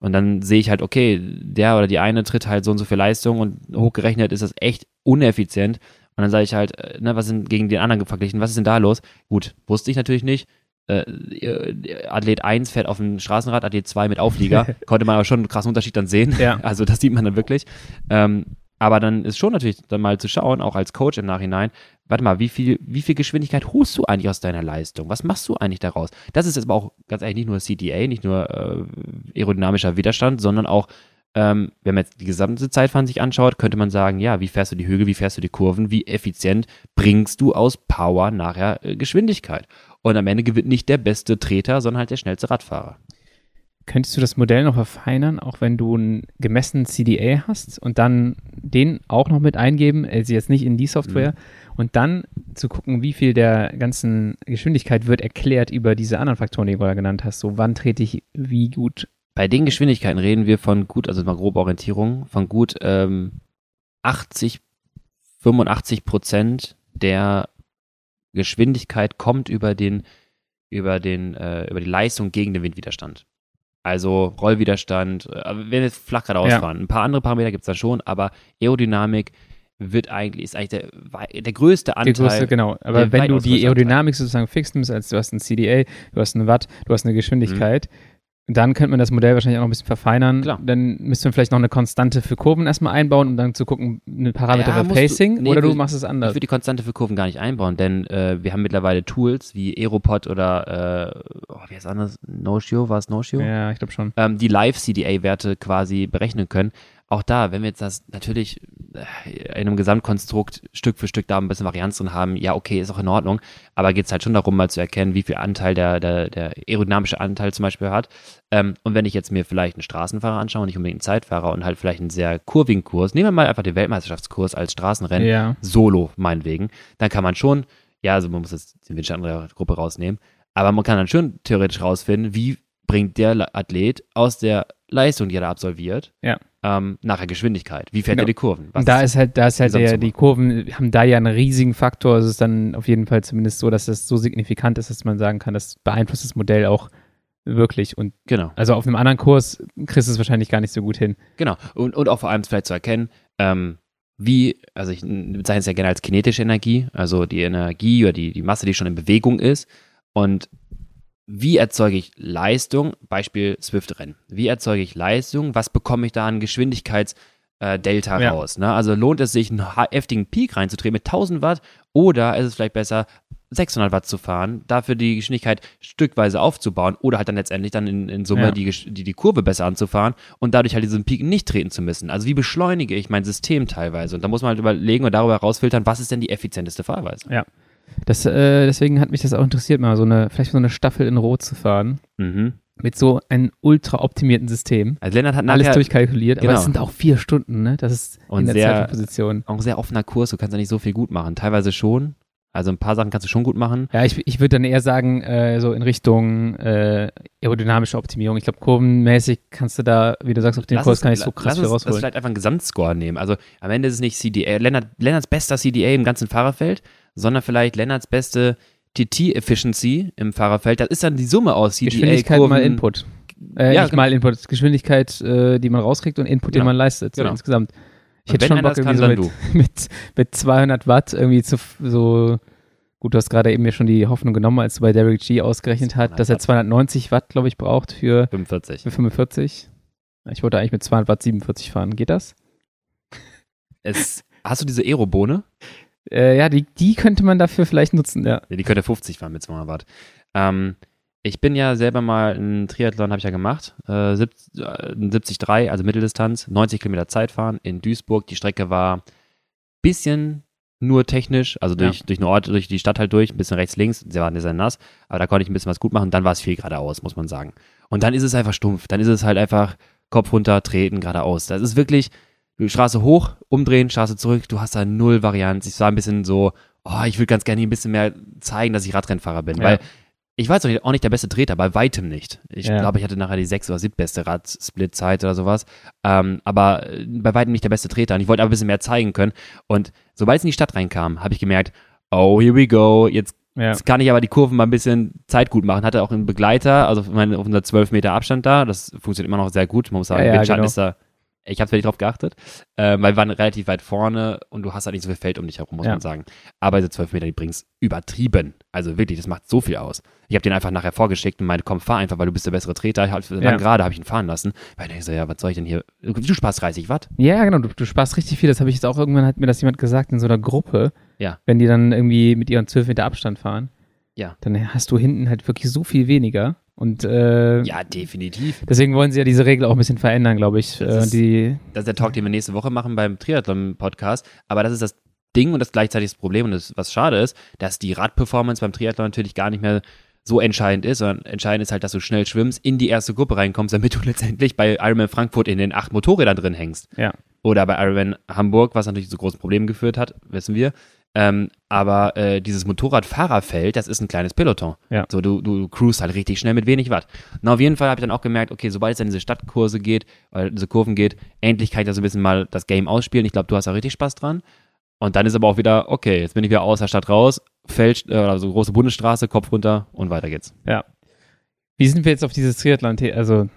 und dann sehe ich halt, okay, der oder die eine tritt halt so und so viel Leistung und hochgerechnet ist das echt uneffizient. Und dann sage ich halt, äh, ne, was sind gegen den anderen verglichen, was ist denn da los? Gut, wusste ich natürlich nicht. Äh, Athlet 1 fährt auf dem Straßenrad, Athlet 2 mit Auflieger. Konnte man aber schon einen krassen Unterschied dann sehen. Ja. Also das sieht man dann wirklich. Ähm, aber dann ist schon natürlich dann mal zu schauen, auch als Coach im Nachhinein, warte mal, wie viel, wie viel Geschwindigkeit holst du eigentlich aus deiner Leistung? Was machst du eigentlich daraus? Das ist jetzt aber auch ganz ehrlich nicht nur CDA, nicht nur äh, aerodynamischer Widerstand, sondern auch, ähm, wenn man jetzt die gesamte Zeitfahren sich anschaut, könnte man sagen, ja, wie fährst du die Hügel, wie fährst du die Kurven, wie effizient bringst du aus Power nachher äh, Geschwindigkeit? Und am Ende gewinnt nicht der beste Treter, sondern halt der schnellste Radfahrer. Könntest du das Modell noch verfeinern, auch wenn du einen gemessenen CDA hast und dann den auch noch mit eingeben, also jetzt nicht in die Software, mhm. und dann zu gucken, wie viel der ganzen Geschwindigkeit wird erklärt über diese anderen Faktoren, die du gerade genannt hast. So, wann trete ich wie gut. Bei den Geschwindigkeiten reden wir von gut, also mal grobe Orientierung, von gut ähm, 80, 85 Prozent der Geschwindigkeit kommt über den, über den, äh, über die Leistung gegen den Windwiderstand. Also Rollwiderstand, äh, wenn wir jetzt flach geradeaus ja. fahren. Ein paar andere Parameter gibt es da schon, aber Aerodynamik wird eigentlich, ist eigentlich der, der größte Anteil. Der größte, genau. Aber wenn du die Aerodynamik sozusagen fix nimmst, als du hast ein CDA, du hast einen Watt, du hast eine Geschwindigkeit, mhm. Dann könnte man das Modell wahrscheinlich auch noch ein bisschen verfeinern. Klar. Dann müsste man vielleicht noch eine Konstante für Kurven erstmal einbauen, um dann zu gucken, eine Parameter ja, für Pacing du, nee, oder du machst es anders. Ich würde die Konstante für Kurven gar nicht einbauen, denn äh, wir haben mittlerweile Tools wie Aeropod oder äh, oh, wie heißt das anders? No-Show, war es No-Show? Ja, ich glaube schon. Ähm, die Live-CDA-Werte quasi berechnen können auch da, wenn wir jetzt das natürlich äh, in einem Gesamtkonstrukt Stück für Stück da ein bisschen Varianz drin haben, ja, okay, ist auch in Ordnung, aber geht es halt schon darum, mal zu erkennen, wie viel Anteil der, der, der aerodynamische Anteil zum Beispiel hat. Ähm, und wenn ich jetzt mir vielleicht einen Straßenfahrer anschaue, nicht unbedingt einen Zeitfahrer und halt vielleicht einen sehr kurvigen Kurs, nehmen wir mal einfach den Weltmeisterschaftskurs als Straßenrennen, ja. solo meinetwegen, dann kann man schon, ja, also man muss jetzt den Windschatten der Gruppe rausnehmen, aber man kann dann schon theoretisch rausfinden, wie bringt der Athlet aus der Leistung, die er da absolviert, ja ähm, nachher Geschwindigkeit. Wie fährt genau. er die Kurven? Was da ist halt, da ist halt der, die Kurven haben da ja einen riesigen Faktor. Es ist dann auf jeden Fall zumindest so, dass das so signifikant ist, dass man sagen kann, das beeinflusst das Modell auch wirklich. Und genau. also auf einem anderen Kurs kriegst du es wahrscheinlich gar nicht so gut hin. Genau. Und, und auch vor allem vielleicht zu erkennen, ähm, wie, also ich bezeichne es ja gerne als kinetische Energie, also die Energie oder die, die Masse, die schon in Bewegung ist. Und wie erzeuge ich Leistung? Beispiel Swift-Rennen. Wie erzeuge ich Leistung? Was bekomme ich da an Geschwindigkeitsdelta äh, ja. raus? Ne? Also lohnt es sich, einen heftigen Peak reinzutreten mit 1000 Watt oder ist es vielleicht besser, 600 Watt zu fahren, dafür die Geschwindigkeit stückweise aufzubauen oder halt dann letztendlich dann in, in Summe ja. die, die, die Kurve besser anzufahren und dadurch halt diesen Peak nicht treten zu müssen. Also wie beschleunige ich mein System teilweise? Und da muss man halt überlegen und darüber herausfiltern, was ist denn die effizienteste Fahrweise? Ja. Das, äh, deswegen hat mich das auch interessiert, mal so eine, vielleicht so eine Staffel in Rot zu fahren. Mhm. Mit so einem ultra optimierten System. Also Lennart hat alles durchkalkuliert, genau. aber es sind auch vier Stunden, ne? Das ist Und in der sehr, Position. Auch ein sehr offener Kurs, du kannst ja nicht so viel gut machen. Teilweise schon, also ein paar Sachen kannst du schon gut machen. Ja, ich, ich würde dann eher sagen, äh, so in Richtung äh, aerodynamische Optimierung. Ich glaube, kurvenmäßig kannst du da, wie du sagst, auf dem lass Kurs es, kann ich so krass viel rausholen. Lass vielleicht einfach einen Gesamtscore nehmen. Also am Ende ist es nicht CDA, Lennart, Lennarts bester CDA im ganzen Fahrerfeld, sondern vielleicht Lennarts beste TT-Efficiency im Fahrerfeld. Das ist dann die Summe aus CDA. Geschwindigkeit Kurven. mal Input. Äh, ja, nicht mal Input, Geschwindigkeit, äh, die man rauskriegt und Input, genau. den man leistet, so genau. insgesamt. Ich hätte schon Bock irgendwie so mit, mit, mit 200 Watt irgendwie zu so Gut, du hast gerade eben mir schon die Hoffnung genommen, als du bei Derek G ausgerechnet hat, dass er 290 Watt, glaube ich, braucht für 45. Für 45. Ich wollte eigentlich mit 200 Watt 47 fahren. Geht das? Es, hast du diese Aerobohne? Äh, ja, die, die könnte man dafür vielleicht nutzen, ja. ja die könnte 50 fahren mit 200 Watt. Ähm, ich bin ja selber mal ein Triathlon, habe ich ja gemacht, äh, 70, äh, 73, also Mitteldistanz, 90 Kilometer Zeit fahren in Duisburg. Die Strecke war bisschen nur technisch, also durch, ja. durch einen Ort, durch die Stadt halt durch, ein bisschen rechts, links, sie waren sehr nass, aber da konnte ich ein bisschen was gut machen, dann war es viel geradeaus, muss man sagen. Und dann ist es einfach stumpf, dann ist es halt einfach Kopf runter, treten, geradeaus. Das ist wirklich, Straße hoch, umdrehen, Straße zurück, du hast da null Varianz. Ich war ein bisschen so, oh, ich würde ganz gerne ein bisschen mehr zeigen, dass ich Radrennfahrer bin, ja. weil ich war jetzt auch nicht der beste Treter, bei weitem nicht. Ich ja. glaube, ich hatte nachher die sechs oder siebtbeste Rad-Split-Zeit oder sowas. Ähm, aber äh, bei weitem nicht der beste Treter. Und ich wollte aber ein bisschen mehr zeigen können. Und sobald es in die Stadt reinkam, habe ich gemerkt, oh, here we go. Jetzt, ja. kann ich aber die Kurven mal ein bisschen Zeit gut machen. Hatte auch einen Begleiter, also auf 112 Meter Abstand da. Das funktioniert immer noch sehr gut. Man muss sagen, ja, Windschatten genau. ist da ich habe wirklich drauf geachtet, äh, weil wir waren relativ weit vorne und du hast halt nicht so viel Feld um dich herum, muss ja. man sagen. Aber diese 12 Meter, die bringst übertrieben. Also wirklich, das macht so viel aus. Ich habe den einfach nachher vorgeschickt und meinte, komm, fahr einfach, weil du bist der bessere Treter. Ich, dann ja. gerade habe ich ihn fahren lassen. Weil ich so, ja, was soll ich denn hier? Du sparst 30 Watt. Ja, genau, du, du sparst richtig viel. Das habe ich jetzt auch irgendwann, hat mir das jemand gesagt, in so einer Gruppe. Ja. Wenn die dann irgendwie mit ihren 12 Meter Abstand fahren. Ja. Dann hast du hinten halt wirklich so viel weniger. Und äh, ja, definitiv. Deswegen wollen sie ja diese Regel auch ein bisschen verändern, glaube ich. Das, äh, ist, die, das ist der Talk, den wir nächste Woche machen beim Triathlon-Podcast. Aber das ist das Ding und das gleichzeitig das Problem und das, was schade ist, dass die Radperformance beim Triathlon natürlich gar nicht mehr so entscheidend ist, sondern entscheidend ist halt, dass du schnell schwimmst, in die erste Gruppe reinkommst, damit du letztendlich bei Ironman Frankfurt in den acht Motorrädern drin hängst. Ja. oder bei Ironman Hamburg, was natürlich zu großen Problemen geführt hat, wissen wir. Ähm, aber äh, dieses Motorradfahrerfeld, das ist ein kleines Peloton. Ja. So, du, du cruist halt richtig schnell mit wenig Watt. Na, auf jeden Fall habe ich dann auch gemerkt, okay, sobald es dann diese Stadtkurse geht, oder diese Kurven geht, endlich kann ich da so ein bisschen mal das Game ausspielen. Ich glaube, du hast da richtig Spaß dran. Und dann ist aber auch wieder, okay, jetzt bin ich wieder aus der Stadt raus, Feld, äh, also große Bundesstraße, Kopf runter und weiter geht's. Ja. Wie sind wir jetzt auf dieses Triathlon, also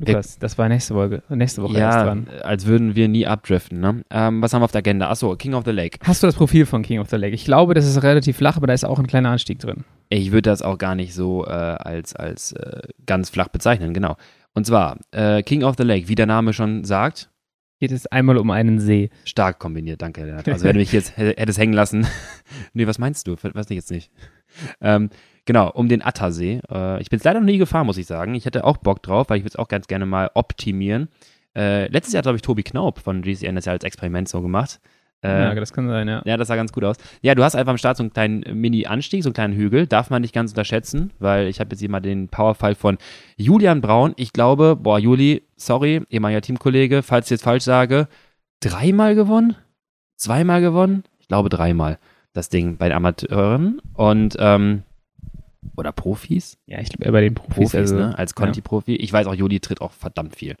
Lukas, das war nächste Woche, nächste Woche ja, erst dran. als würden wir nie abdriften, ne? Ähm, was haben wir auf der Agenda? Achso, King of the Lake. Hast du das Profil von King of the Lake? Ich glaube, das ist relativ flach, aber da ist auch ein kleiner Anstieg drin. Ich würde das auch gar nicht so äh, als, als äh, ganz flach bezeichnen, genau. Und zwar, äh, King of the Lake, wie der Name schon sagt, geht es einmal um einen See. Stark kombiniert, danke. Lennart. Also wenn du mich jetzt hättest hängen lassen. nee, was meinst du? Weiß ich jetzt nicht. Ähm, genau, um den Attersee. Äh, ich bin es leider noch nie gefahren, muss ich sagen. Ich hätte auch Bock drauf, weil ich würde es auch ganz gerne mal optimieren. Äh, letztes Jahr hat, glaube ich, Tobi Knaup von GCN das ja als Experiment so gemacht. Äh, ja, das kann sein, ja. Ja, das sah ganz gut aus. Ja, du hast einfach am Start so einen kleinen Mini-Anstieg, so einen kleinen Hügel. Darf man nicht ganz unterschätzen, weil ich habe jetzt hier mal den Powerfall von Julian Braun. Ich glaube, boah, Juli, sorry, ehemaliger Teamkollege, falls ich jetzt falsch sage, dreimal gewonnen? Zweimal gewonnen? Ich glaube dreimal das Ding bei den Amateuren und ähm, oder Profis? Ja, ich glaube eher bei den Profis. Profis also, ne? Als Conti-Profi. Ich weiß auch, Juli tritt auch verdammt viel.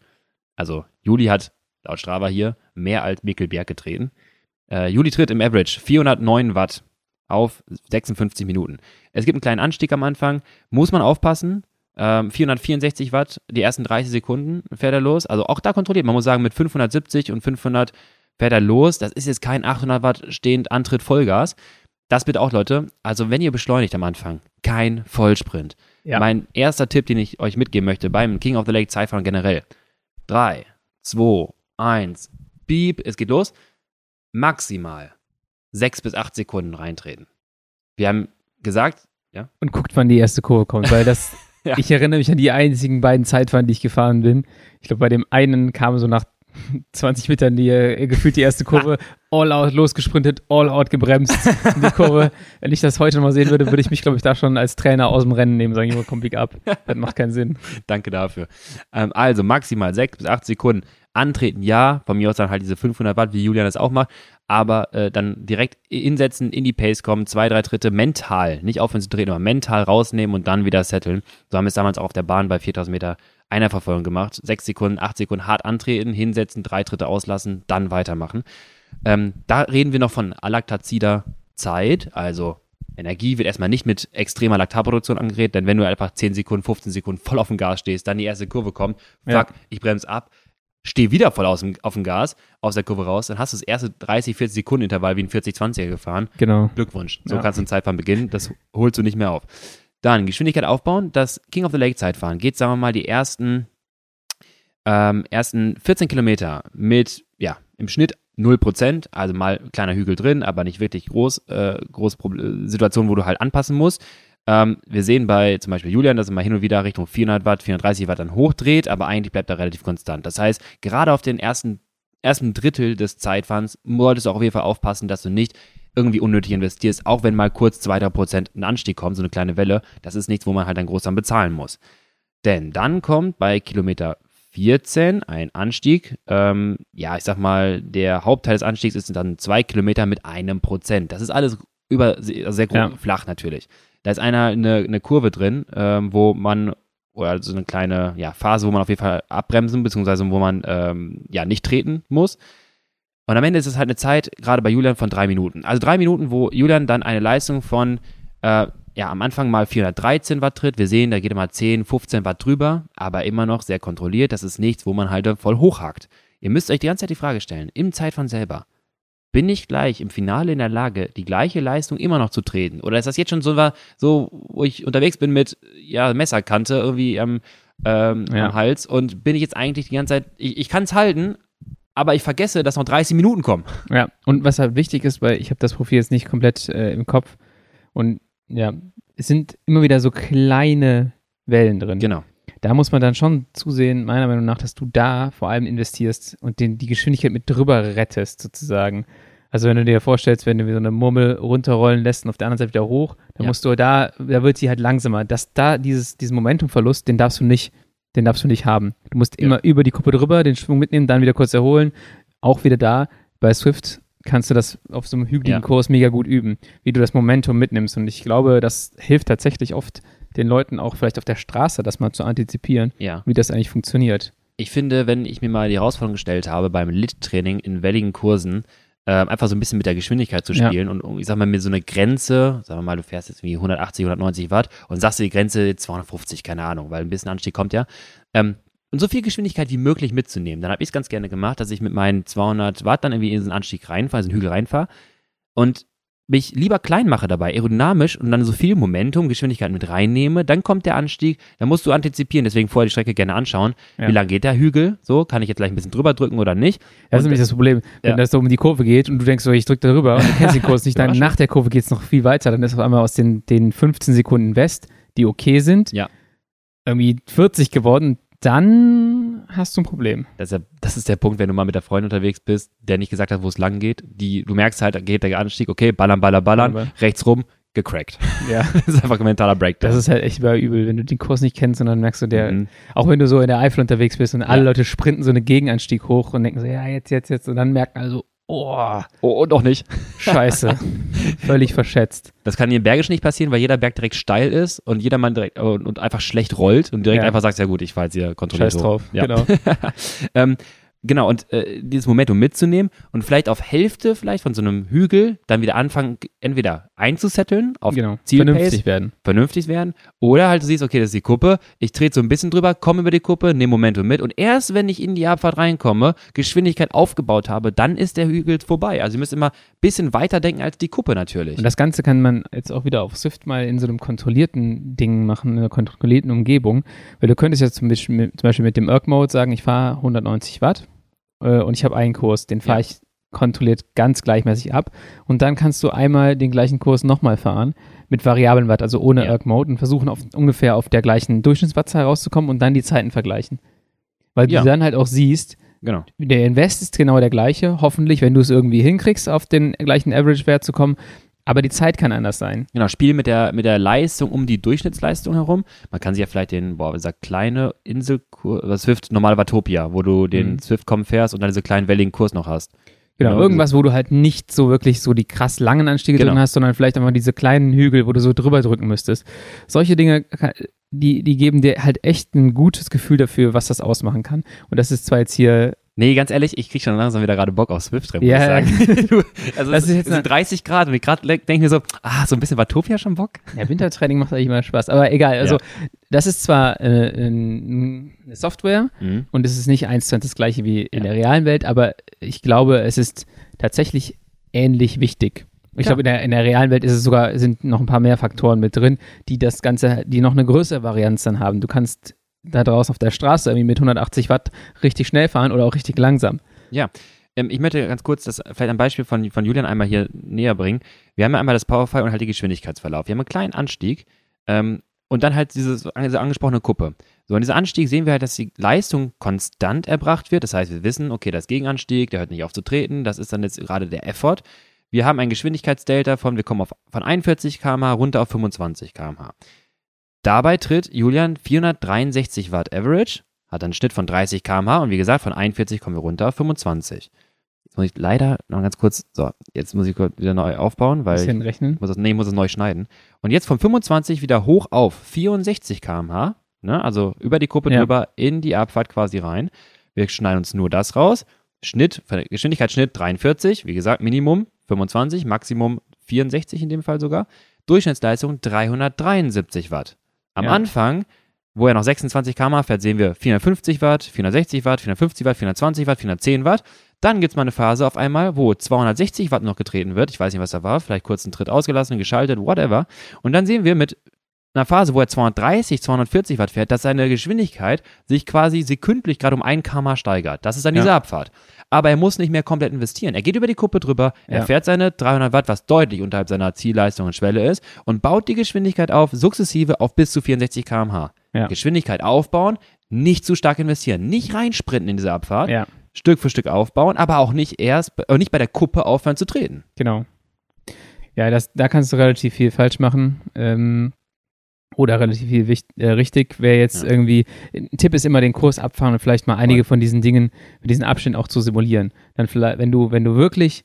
Also Juli hat laut Strava hier mehr als Mickelberg getreten. Äh, Juli tritt im Average 409 Watt auf 56 Minuten. Es gibt einen kleinen Anstieg am Anfang, muss man aufpassen. Ähm, 464 Watt, die ersten 30 Sekunden fährt er los. Also auch da kontrolliert. Man muss sagen, mit 570 und 500 fährt er los. Das ist jetzt kein 800 Watt stehend Antritt Vollgas. Das bitte auch, Leute. Also, wenn ihr beschleunigt am Anfang, kein Vollsprint. Ja. Mein erster Tipp, den ich euch mitgeben möchte beim King of the Lake Zeitfahren generell. 3, 2, 1, beep, es geht los. Maximal 6 bis 8 Sekunden reintreten. Wir haben gesagt, ja. Und guckt, wann die erste Kurve kommt, weil das, ja. ich erinnere mich an die einzigen beiden Zeitfahren, die ich gefahren bin. Ich glaube, bei dem einen kam so nach 20 Metern die, äh, gefühlt die erste Kurve, all out losgesprintet, all out gebremst in die Kurve. Wenn ich das heute mal sehen würde, würde ich mich, glaube ich, da schon als Trainer aus dem Rennen nehmen, sagen, Junge, komm, pick up. Das macht keinen Sinn. Danke dafür. Ähm, also maximal 6 bis 8 Sekunden antreten, ja. Von mir aus dann halt diese 500 Watt, wie Julian das auch macht. Aber äh, dann direkt insetzen, in die Pace kommen, zwei, drei Tritte mental, nicht aufhören zu treten, aber mental rausnehmen und dann wieder setteln. So haben wir es damals auch auf der Bahn bei 4000 Meter Einerverfolgung gemacht. Sechs Sekunden, acht Sekunden hart antreten, hinsetzen, drei Tritte auslassen, dann weitermachen. Ähm, da reden wir noch von alaktazida Zeit, also Energie wird erstmal nicht mit extremer Laktatproduktion angeregt, denn wenn du einfach 10 Sekunden, 15 Sekunden voll auf dem Gas stehst, dann die erste Kurve kommt, fuck, ja. ich bremse ab, stehe wieder voll aus dem, auf dem Gas, aus der Kurve raus, dann hast du das erste 30, 40 Sekunden Intervall wie ein 40-20er gefahren. Genau. Glückwunsch. So ja. kannst du ein Zeitfahren beginnen, das holst du nicht mehr auf. Dann Geschwindigkeit aufbauen. Das King of the Lake Zeitfahren geht, sagen wir mal, die ersten, ähm, ersten 14 Kilometer mit, ja, im Schnitt 0%, also mal kleiner Hügel drin, aber nicht wirklich groß, äh, groß Situation, wo du halt anpassen musst. Ähm, wir sehen bei zum Beispiel Julian, dass er mal hin und wieder Richtung 400 Watt, 430 Watt dann hochdreht, aber eigentlich bleibt er relativ konstant. Das heißt, gerade auf den ersten, ersten Drittel des Zeitfahrens solltest du auch auf jeden Fall aufpassen, dass du nicht irgendwie unnötig investierst, auch wenn mal kurz 2-3% ein Anstieg kommt, so eine kleine Welle, das ist nichts, wo man halt dann groß dann bezahlen muss. Denn dann kommt bei Kilometer 14 ein Anstieg. Ähm, ja, ich sag mal, der Hauptteil des Anstiegs ist dann zwei Kilometer mit einem Prozent. Das ist alles über sehr, sehr ja. flach natürlich. Da ist einer eine, eine Kurve drin, ähm, wo man oder so eine kleine ja, Phase, wo man auf jeden Fall abbremsen beziehungsweise wo man ähm, ja nicht treten muss. Und am Ende ist es halt eine Zeit, gerade bei Julian, von drei Minuten. Also drei Minuten, wo Julian dann eine Leistung von, äh, ja, am Anfang mal 413 Watt tritt. Wir sehen, da geht er mal 10, 15 Watt drüber, aber immer noch sehr kontrolliert. Das ist nichts, wo man halt voll hochhakt. Ihr müsst euch die ganze Zeit die Frage stellen, im Zeitfahren selber, bin ich gleich im Finale in der Lage, die gleiche Leistung immer noch zu treten? Oder ist das jetzt schon so, so wo ich unterwegs bin mit ja, Messerkante irgendwie am, ähm, ja. am Hals und bin ich jetzt eigentlich die ganze Zeit, ich, ich kann es halten, aber ich vergesse, dass noch 30 Minuten kommen. Ja, und was halt wichtig ist, weil ich habe das Profil jetzt nicht komplett äh, im Kopf und ja, es sind immer wieder so kleine Wellen drin. Genau. Da muss man dann schon zusehen, meiner Meinung nach, dass du da vor allem investierst und den, die Geschwindigkeit mit drüber rettest, sozusagen. Also wenn du dir vorstellst, wenn du so eine Murmel runterrollen lässt und auf der anderen Seite wieder hoch, dann ja. musst du da, da wird sie halt langsamer. Dass da dieses, diesen Momentumverlust, den darfst du nicht den darfst du nicht haben. Du musst ja. immer über die Kuppe drüber, den Schwung mitnehmen, dann wieder kurz erholen, auch wieder da, bei Swift kannst du das auf so einem hügeligen ja. Kurs mega gut üben, wie du das Momentum mitnimmst. Und ich glaube, das hilft tatsächlich oft den Leuten auch vielleicht auf der Straße, das mal zu antizipieren, ja. wie das eigentlich funktioniert. Ich finde, wenn ich mir mal die Herausforderung gestellt habe, beim Lit-Training in welligen Kursen, äh, einfach so ein bisschen mit der Geschwindigkeit zu spielen ja. und ich sag mal, mir so eine Grenze, sagen wir mal, du fährst jetzt wie 180, 190 Watt und sagst du die Grenze 250, keine Ahnung, weil ein bisschen Anstieg kommt ja, ähm, und so viel Geschwindigkeit wie möglich mitzunehmen. Dann habe ich es ganz gerne gemacht, dass ich mit meinen 200 Watt dann irgendwie in so einen Anstieg reinfahre, so einen Hügel reinfahre und mich lieber klein mache dabei, aerodynamisch und dann so viel Momentum, Geschwindigkeit mit reinnehme, dann kommt der Anstieg, dann musst du antizipieren, deswegen vorher die Strecke gerne anschauen. Ja. Wie lang geht der Hügel? So, kann ich jetzt gleich ein bisschen drüber drücken oder nicht? Das ist nämlich das Problem, wenn ja. das so um die Kurve geht und du denkst so, ich drücke da rüber und du kennst den Kurs nicht, dann nach der Kurve geht es noch viel weiter, dann ist auf einmal aus den, den 15 Sekunden West, die okay sind, ja. irgendwie 40 geworden, dann hast du ein Problem. Das ist, ja, das ist der Punkt, wenn du mal mit der Freundin unterwegs bist, der nicht gesagt hat, wo es lang geht. Die, du merkst halt, geht der Anstieg, okay, ballern, ballern, ballern, ballern. rechts rum, gecrackt. Ja. das ist einfach ein mentaler Breakdown. Das ist halt echt übel, wenn du den Kurs nicht kennst und dann merkst du, der, mhm. auch wenn du so in der Eifel unterwegs bist und alle ja. Leute sprinten so einen Gegenanstieg hoch und denken so, ja, jetzt, jetzt, jetzt, und dann merken also, Oh, oh noch nicht. Scheiße. Völlig verschätzt. Das kann hier in Bergisch nicht passieren, weil jeder Berg direkt steil ist und jeder Mann direkt und, und einfach schlecht rollt und direkt ja. einfach sagt, ja gut, ich fahre jetzt hier kontrolliert Scheiß drauf, ja. genau. ähm, Genau, und äh, dieses Momentum mitzunehmen und vielleicht auf Hälfte vielleicht von so einem Hügel dann wieder anfangen, entweder einzusetteln, auf genau. Zielpace, vernünftig werden. Vernünftig werden. Oder halt du siehst, okay, das ist die Kuppe, ich trete so ein bisschen drüber, komme über die Kuppe, nehme Momentum mit und erst wenn ich in die Abfahrt reinkomme, Geschwindigkeit aufgebaut habe, dann ist der Hügel vorbei. Also ihr müsst immer ein bisschen weiter denken als die Kuppe natürlich. Und das Ganze kann man jetzt auch wieder auf Swift mal in so einem kontrollierten Ding machen, in einer kontrollierten Umgebung. Weil du könntest jetzt zum Beispiel mit, zum Beispiel mit dem Erg Mode sagen, ich fahre 190 Watt äh, und ich habe einen Kurs, den fahre ja. ich kontrolliert ganz gleichmäßig ab. Und dann kannst du einmal den gleichen Kurs nochmal fahren mit variablen Watt, also ohne ja. Erg Mode und versuchen auf, ungefähr auf der gleichen Durchschnittswattzahl rauszukommen und dann die Zeiten vergleichen. Weil ja. du dann halt auch siehst, genau. der Invest ist genau der gleiche, hoffentlich, wenn du es irgendwie hinkriegst, auf den gleichen Average-Wert zu kommen. Aber die Zeit kann anders sein. Genau, Spiel mit der, mit der Leistung um die Durchschnittsleistung herum. Man kann sich ja vielleicht den, boah, dieser kleine Insel, Swift, normal Watopia, wo du den mhm. Swift-Com fährst und dann diese kleinen welligen Kurs noch hast. Genau, genau, irgendwas, wo du halt nicht so wirklich so die krass langen Anstiege genau. drin hast, sondern vielleicht einfach diese kleinen Hügel, wo du so drüber drücken müsstest. Solche Dinge, die, die geben dir halt echt ein gutes Gefühl dafür, was das ausmachen kann. Und das ist zwar jetzt hier Nee, ganz ehrlich, ich krieg schon langsam wieder gerade Bock auf ja. muss ich sagen. also das es, ist jetzt es sind 30 Grad und ich gerade denke mir so, ah, so ein bisschen Watopia schon Bock. Ja, Wintertraining macht eigentlich immer Spaß, aber egal. Also ja. das ist zwar äh, eine Software mhm. und es ist nicht eins zu eins das gleiche wie in ja. der realen Welt, aber ich glaube, es ist tatsächlich ähnlich wichtig. Ich glaube, in der, in der realen Welt ist es sogar, sind noch ein paar mehr Faktoren mit drin, die das Ganze, die noch eine größere Varianz dann haben. Du kannst da draußen auf der Straße irgendwie mit 180 Watt richtig schnell fahren oder auch richtig langsam. Ja. Ähm, ich möchte ganz kurz das vielleicht ein Beispiel von, von Julian einmal hier näher bringen. Wir haben ja einmal das Powerfile und halt die Geschwindigkeitsverlauf. Wir haben einen kleinen Anstieg ähm, und dann halt dieses, diese angesprochene Kuppe. So, in diesem Anstieg sehen wir halt, dass die Leistung konstant erbracht wird. Das heißt, wir wissen, okay, das Gegenanstieg, der hört nicht auf zu treten. Das ist dann jetzt gerade der Effort. Wir haben ein Geschwindigkeitsdelta von, wir kommen auf, von 41 km/h runter auf 25 km/h. Dabei tritt Julian 463 Watt Average, hat einen Schnitt von 30 km/h und wie gesagt, von 41 kommen wir runter auf 25. Jetzt muss ich leider noch ganz kurz, so, jetzt muss ich wieder neu aufbauen, weil Bisschen rechnen. Ich muss das, nee, muss es neu schneiden. Und jetzt von 25 wieder hoch auf 64 km/h, ne, also über die Kuppe ja. drüber in die Abfahrt quasi rein. Wir schneiden uns nur das raus. Schnitt, Geschwindigkeitsschnitt 43, wie gesagt, Minimum 25, Maximum 64 in dem Fall sogar. Durchschnittsleistung 373 Watt. Am ja. Anfang, wo er noch 26 km fährt, sehen wir 450 Watt, 460 Watt, 450 Watt, 420 Watt, 410 Watt. Dann gibt es mal eine Phase auf einmal, wo 260 Watt noch getreten wird. Ich weiß nicht, was da war. Vielleicht kurz einen Tritt ausgelassen, geschaltet, whatever. Und dann sehen wir mit einer Phase, wo er 230, 240 Watt fährt, dass seine Geschwindigkeit sich quasi sekündlich gerade um 1 km steigert. Das ist dann diese ja. Abfahrt. Aber er muss nicht mehr komplett investieren. Er geht über die Kuppe drüber, ja. er fährt seine 300 Watt, was deutlich unterhalb seiner Zielleistung und Schwelle ist, und baut die Geschwindigkeit auf, sukzessive auf bis zu 64 km/h. Ja. Geschwindigkeit aufbauen, nicht zu stark investieren, nicht reinsprinten in diese Abfahrt. Stück für Stück aufbauen, aber auch nicht erst, äh, nicht bei der Kuppe aufhören zu treten. Genau. Ja, das, da kannst du relativ viel falsch machen. Ähm, Oder relativ viel wichtig, äh, richtig, wäre jetzt Ja. irgendwie, ein Tipp ist immer den Kurs abfahren und vielleicht mal einige von diesen Dingen, mit diesen Abschnitten auch zu simulieren. Dann vielleicht, wenn du, wenn du wirklich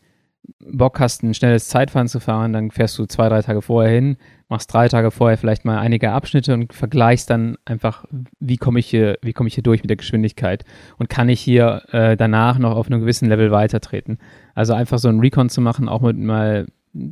Bock hast, ein schnelles Zeitfahren zu fahren, dann fährst du zwei, drei Tage vorher hin, machst drei Tage vorher vielleicht mal einige Abschnitte und vergleichst dann einfach, wie komme ich hier, wie komme ich hier durch mit der Geschwindigkeit und kann ich hier äh, danach noch auf einem gewissen Level weitertreten. Also einfach so einen Recon zu machen, auch mit mal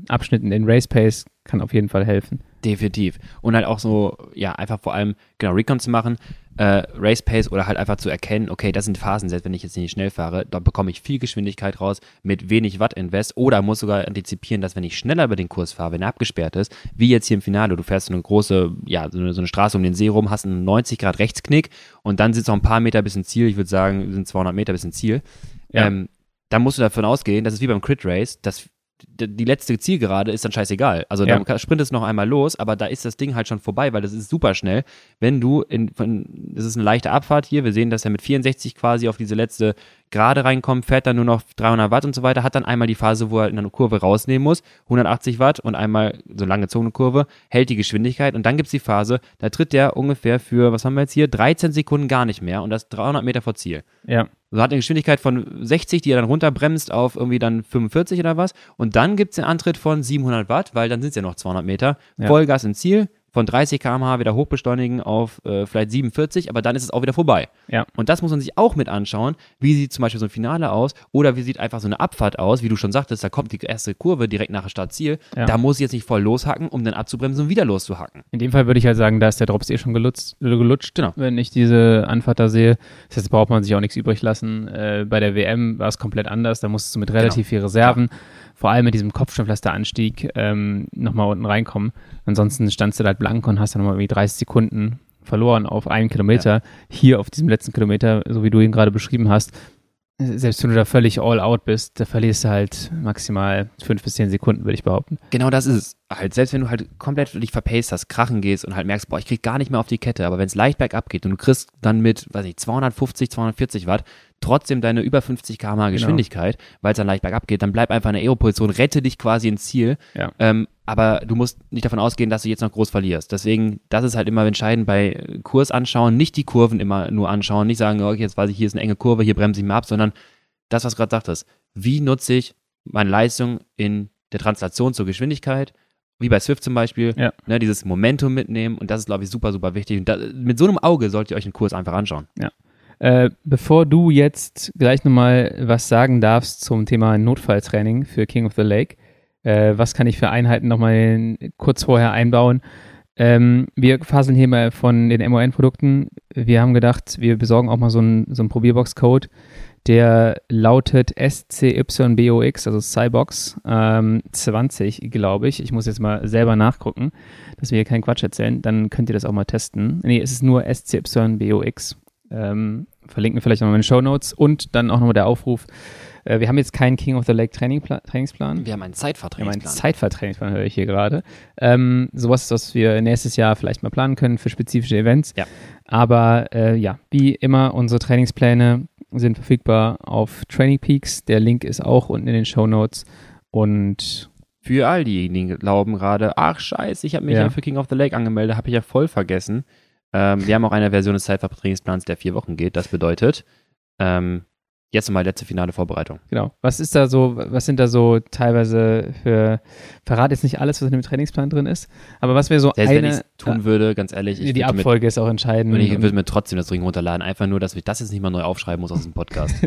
Abschnitten in Race Pace, kann auf jeden Fall helfen. Definitiv. Und halt auch so, ja, einfach vor allem, genau, Recon zu machen, äh, Race Pace oder halt einfach zu erkennen, okay, das sind Phasen, selbst wenn ich jetzt nicht schnell fahre, da bekomme ich viel Geschwindigkeit raus mit wenig Watt Invest oder muss sogar antizipieren, dass wenn ich schneller über den Kurs fahre, wenn er abgesperrt ist, wie jetzt hier im Finale, du fährst so eine große, ja, so eine, so eine Straße um den See rum, hast einen 90 Grad Rechtsknick und dann sitzt noch ein paar Meter bis ins Ziel, ich würde sagen, sind 200 Meter bis ins Ziel. Ja. Ähm, dann musst du davon ausgehen, das ist wie beim Crit Race, dass die letzte Zielgerade ist dann scheißegal. Also Ja. da sprintest du noch einmal los, aber da ist das Ding halt schon vorbei, weil das ist super schnell. Wenn du in, von, das ist eine leichte Abfahrt hier, wir sehen, dass er mit 64 quasi auf diese letzte Gerade reinkommt, fährt dann nur noch 300 Watt und so weiter, hat dann einmal die Phase, wo er in eine Kurve rausnehmen muss, 180 Watt und einmal so lange Zonekurve, hält die Geschwindigkeit und dann gibt's die Phase, da tritt der ungefähr für, was haben wir jetzt hier, 13 Sekunden gar nicht mehr und das 300 Meter vor Ziel. Ja. So hat eine Geschwindigkeit von 60, die er dann runterbremst auf irgendwie dann 45 oder was. Und dann gibt es den Antritt von 700 Watt, weil dann sind es ja noch 200 Meter. Ja. Vollgas im Ziel, von 30 km/h wieder hochbeschleunigen auf äh, vielleicht 47, aber dann ist es auch wieder vorbei. Ja. Und das muss man sich auch mit anschauen. Wie sieht zum Beispiel so ein Finale aus oder wie sieht einfach so eine Abfahrt aus, wie du schon sagtest, da kommt die erste Kurve direkt nach Startziel. Ja. Da muss ich jetzt nicht voll loshacken, um dann abzubremsen und wieder loszuhacken. In dem Fall würde ich halt sagen, da ist der Drops eh schon gelutzt, äh, gelutscht, Genau. wenn ich diese Anfahrt da sehe. Das heißt, braucht man sich auch nichts übrig lassen. Äh, bei der WM war es komplett anders. Da musstest du mit relativ viel Reserven, vor allem mit diesem Kopfsteinpflasteranstieg, ähm, nochmal unten reinkommen. Ansonsten standst du da halt blank und hast dann nochmal irgendwie 30 Sekunden verloren auf einen Kilometer. Hier auf diesem letzten Kilometer, so wie du ihn gerade beschrieben hast, selbst wenn du da völlig all out bist, da verlierst du halt maximal fünf bis zehn Sekunden, würde ich behaupten. Genau das ist es. Halt, selbst wenn du halt komplett dich verpaced hast, krachen gehst und halt merkst, boah, ich krieg gar nicht mehr auf die Kette, aber wenn es leicht bergab geht und du kriegst dann mit, weiß nicht, 250, 240 Watt trotzdem deine über 50 Genau. km/h Geschwindigkeit, weil es dann leicht bergab geht, dann bleib einfach in der Aero-Position, rette dich quasi ins Ziel. Ja. Ähm, aber du musst nicht davon ausgehen, dass du jetzt noch groß verlierst. Deswegen, das ist halt immer entscheidend bei Kurs anschauen, nicht die Kurven immer nur anschauen, nicht sagen, okay, jetzt weiß ich, hier ist eine enge Kurve, hier bremse ich mal ab, sondern das, was du gerade sagtest, wie nutze ich meine Leistung in der Translation zur Geschwindigkeit, wie bei Swift zum Beispiel, Ja. ne, dieses Momentum mitnehmen und das ist, glaube ich, super, super wichtig. Und da, mit so einem Auge solltet ihr euch einen Kurs einfach anschauen. Äh, bevor du jetzt gleich nochmal was sagen darfst zum Thema Notfalltraining für King of the Lake, äh, was kann ich für Einheiten nochmal kurz vorher einbauen? Ähm, wir faseln hier mal von den MON-Produkten. Wir haben gedacht, wir besorgen auch mal so einen so einen Probierbox-Code, der lautet SCYBOX, also Cybox ähm, 20, glaube ich. Ich muss jetzt mal selber nachgucken, dass wir hier keinen Quatsch erzählen. Dann könnt ihr das auch mal testen. Nee, es ist nur SCYBOX. Ähm, verlinken wir vielleicht nochmal in den Show Notes und dann auch nochmal der Aufruf. Äh, wir haben jetzt keinen King of the Lake Trainingpla Trainingsplan. Wir haben einen Wir haben einen. Zeitvertrainingsplan, höre ich hier gerade. Ähm, sowas, was wir nächstes Jahr vielleicht mal planen können für spezifische Events. Ja. Aber äh, ja, wie immer, unsere Trainingspläne sind verfügbar auf Training Peaks. Der Link ist auch unten in den Show Notes. Und Für all diejenigen, die glauben gerade, ach scheiße, ich habe mich Ja. ja. für King of the Lake angemeldet, habe ich ja voll vergessen. Ähm, wir haben auch eine Version des Zeitvertragsplans, der vier Wochen geht. Das bedeutet, ähm, jetzt nochmal letzte finale Vorbereitung. genau, was ist da so, was sind da so teilweise für, verrate jetzt nicht alles, was in dem Trainingsplan drin ist, aber was wäre so Selbst wenn ich eine, tun würde, ganz ehrlich, ich die Abfolge ist auch entscheidend. und ich würde mir trotzdem das Ding runterladen. Einfach nur, dass ich das jetzt nicht mal neu aufschreiben muss aus dem Podcast.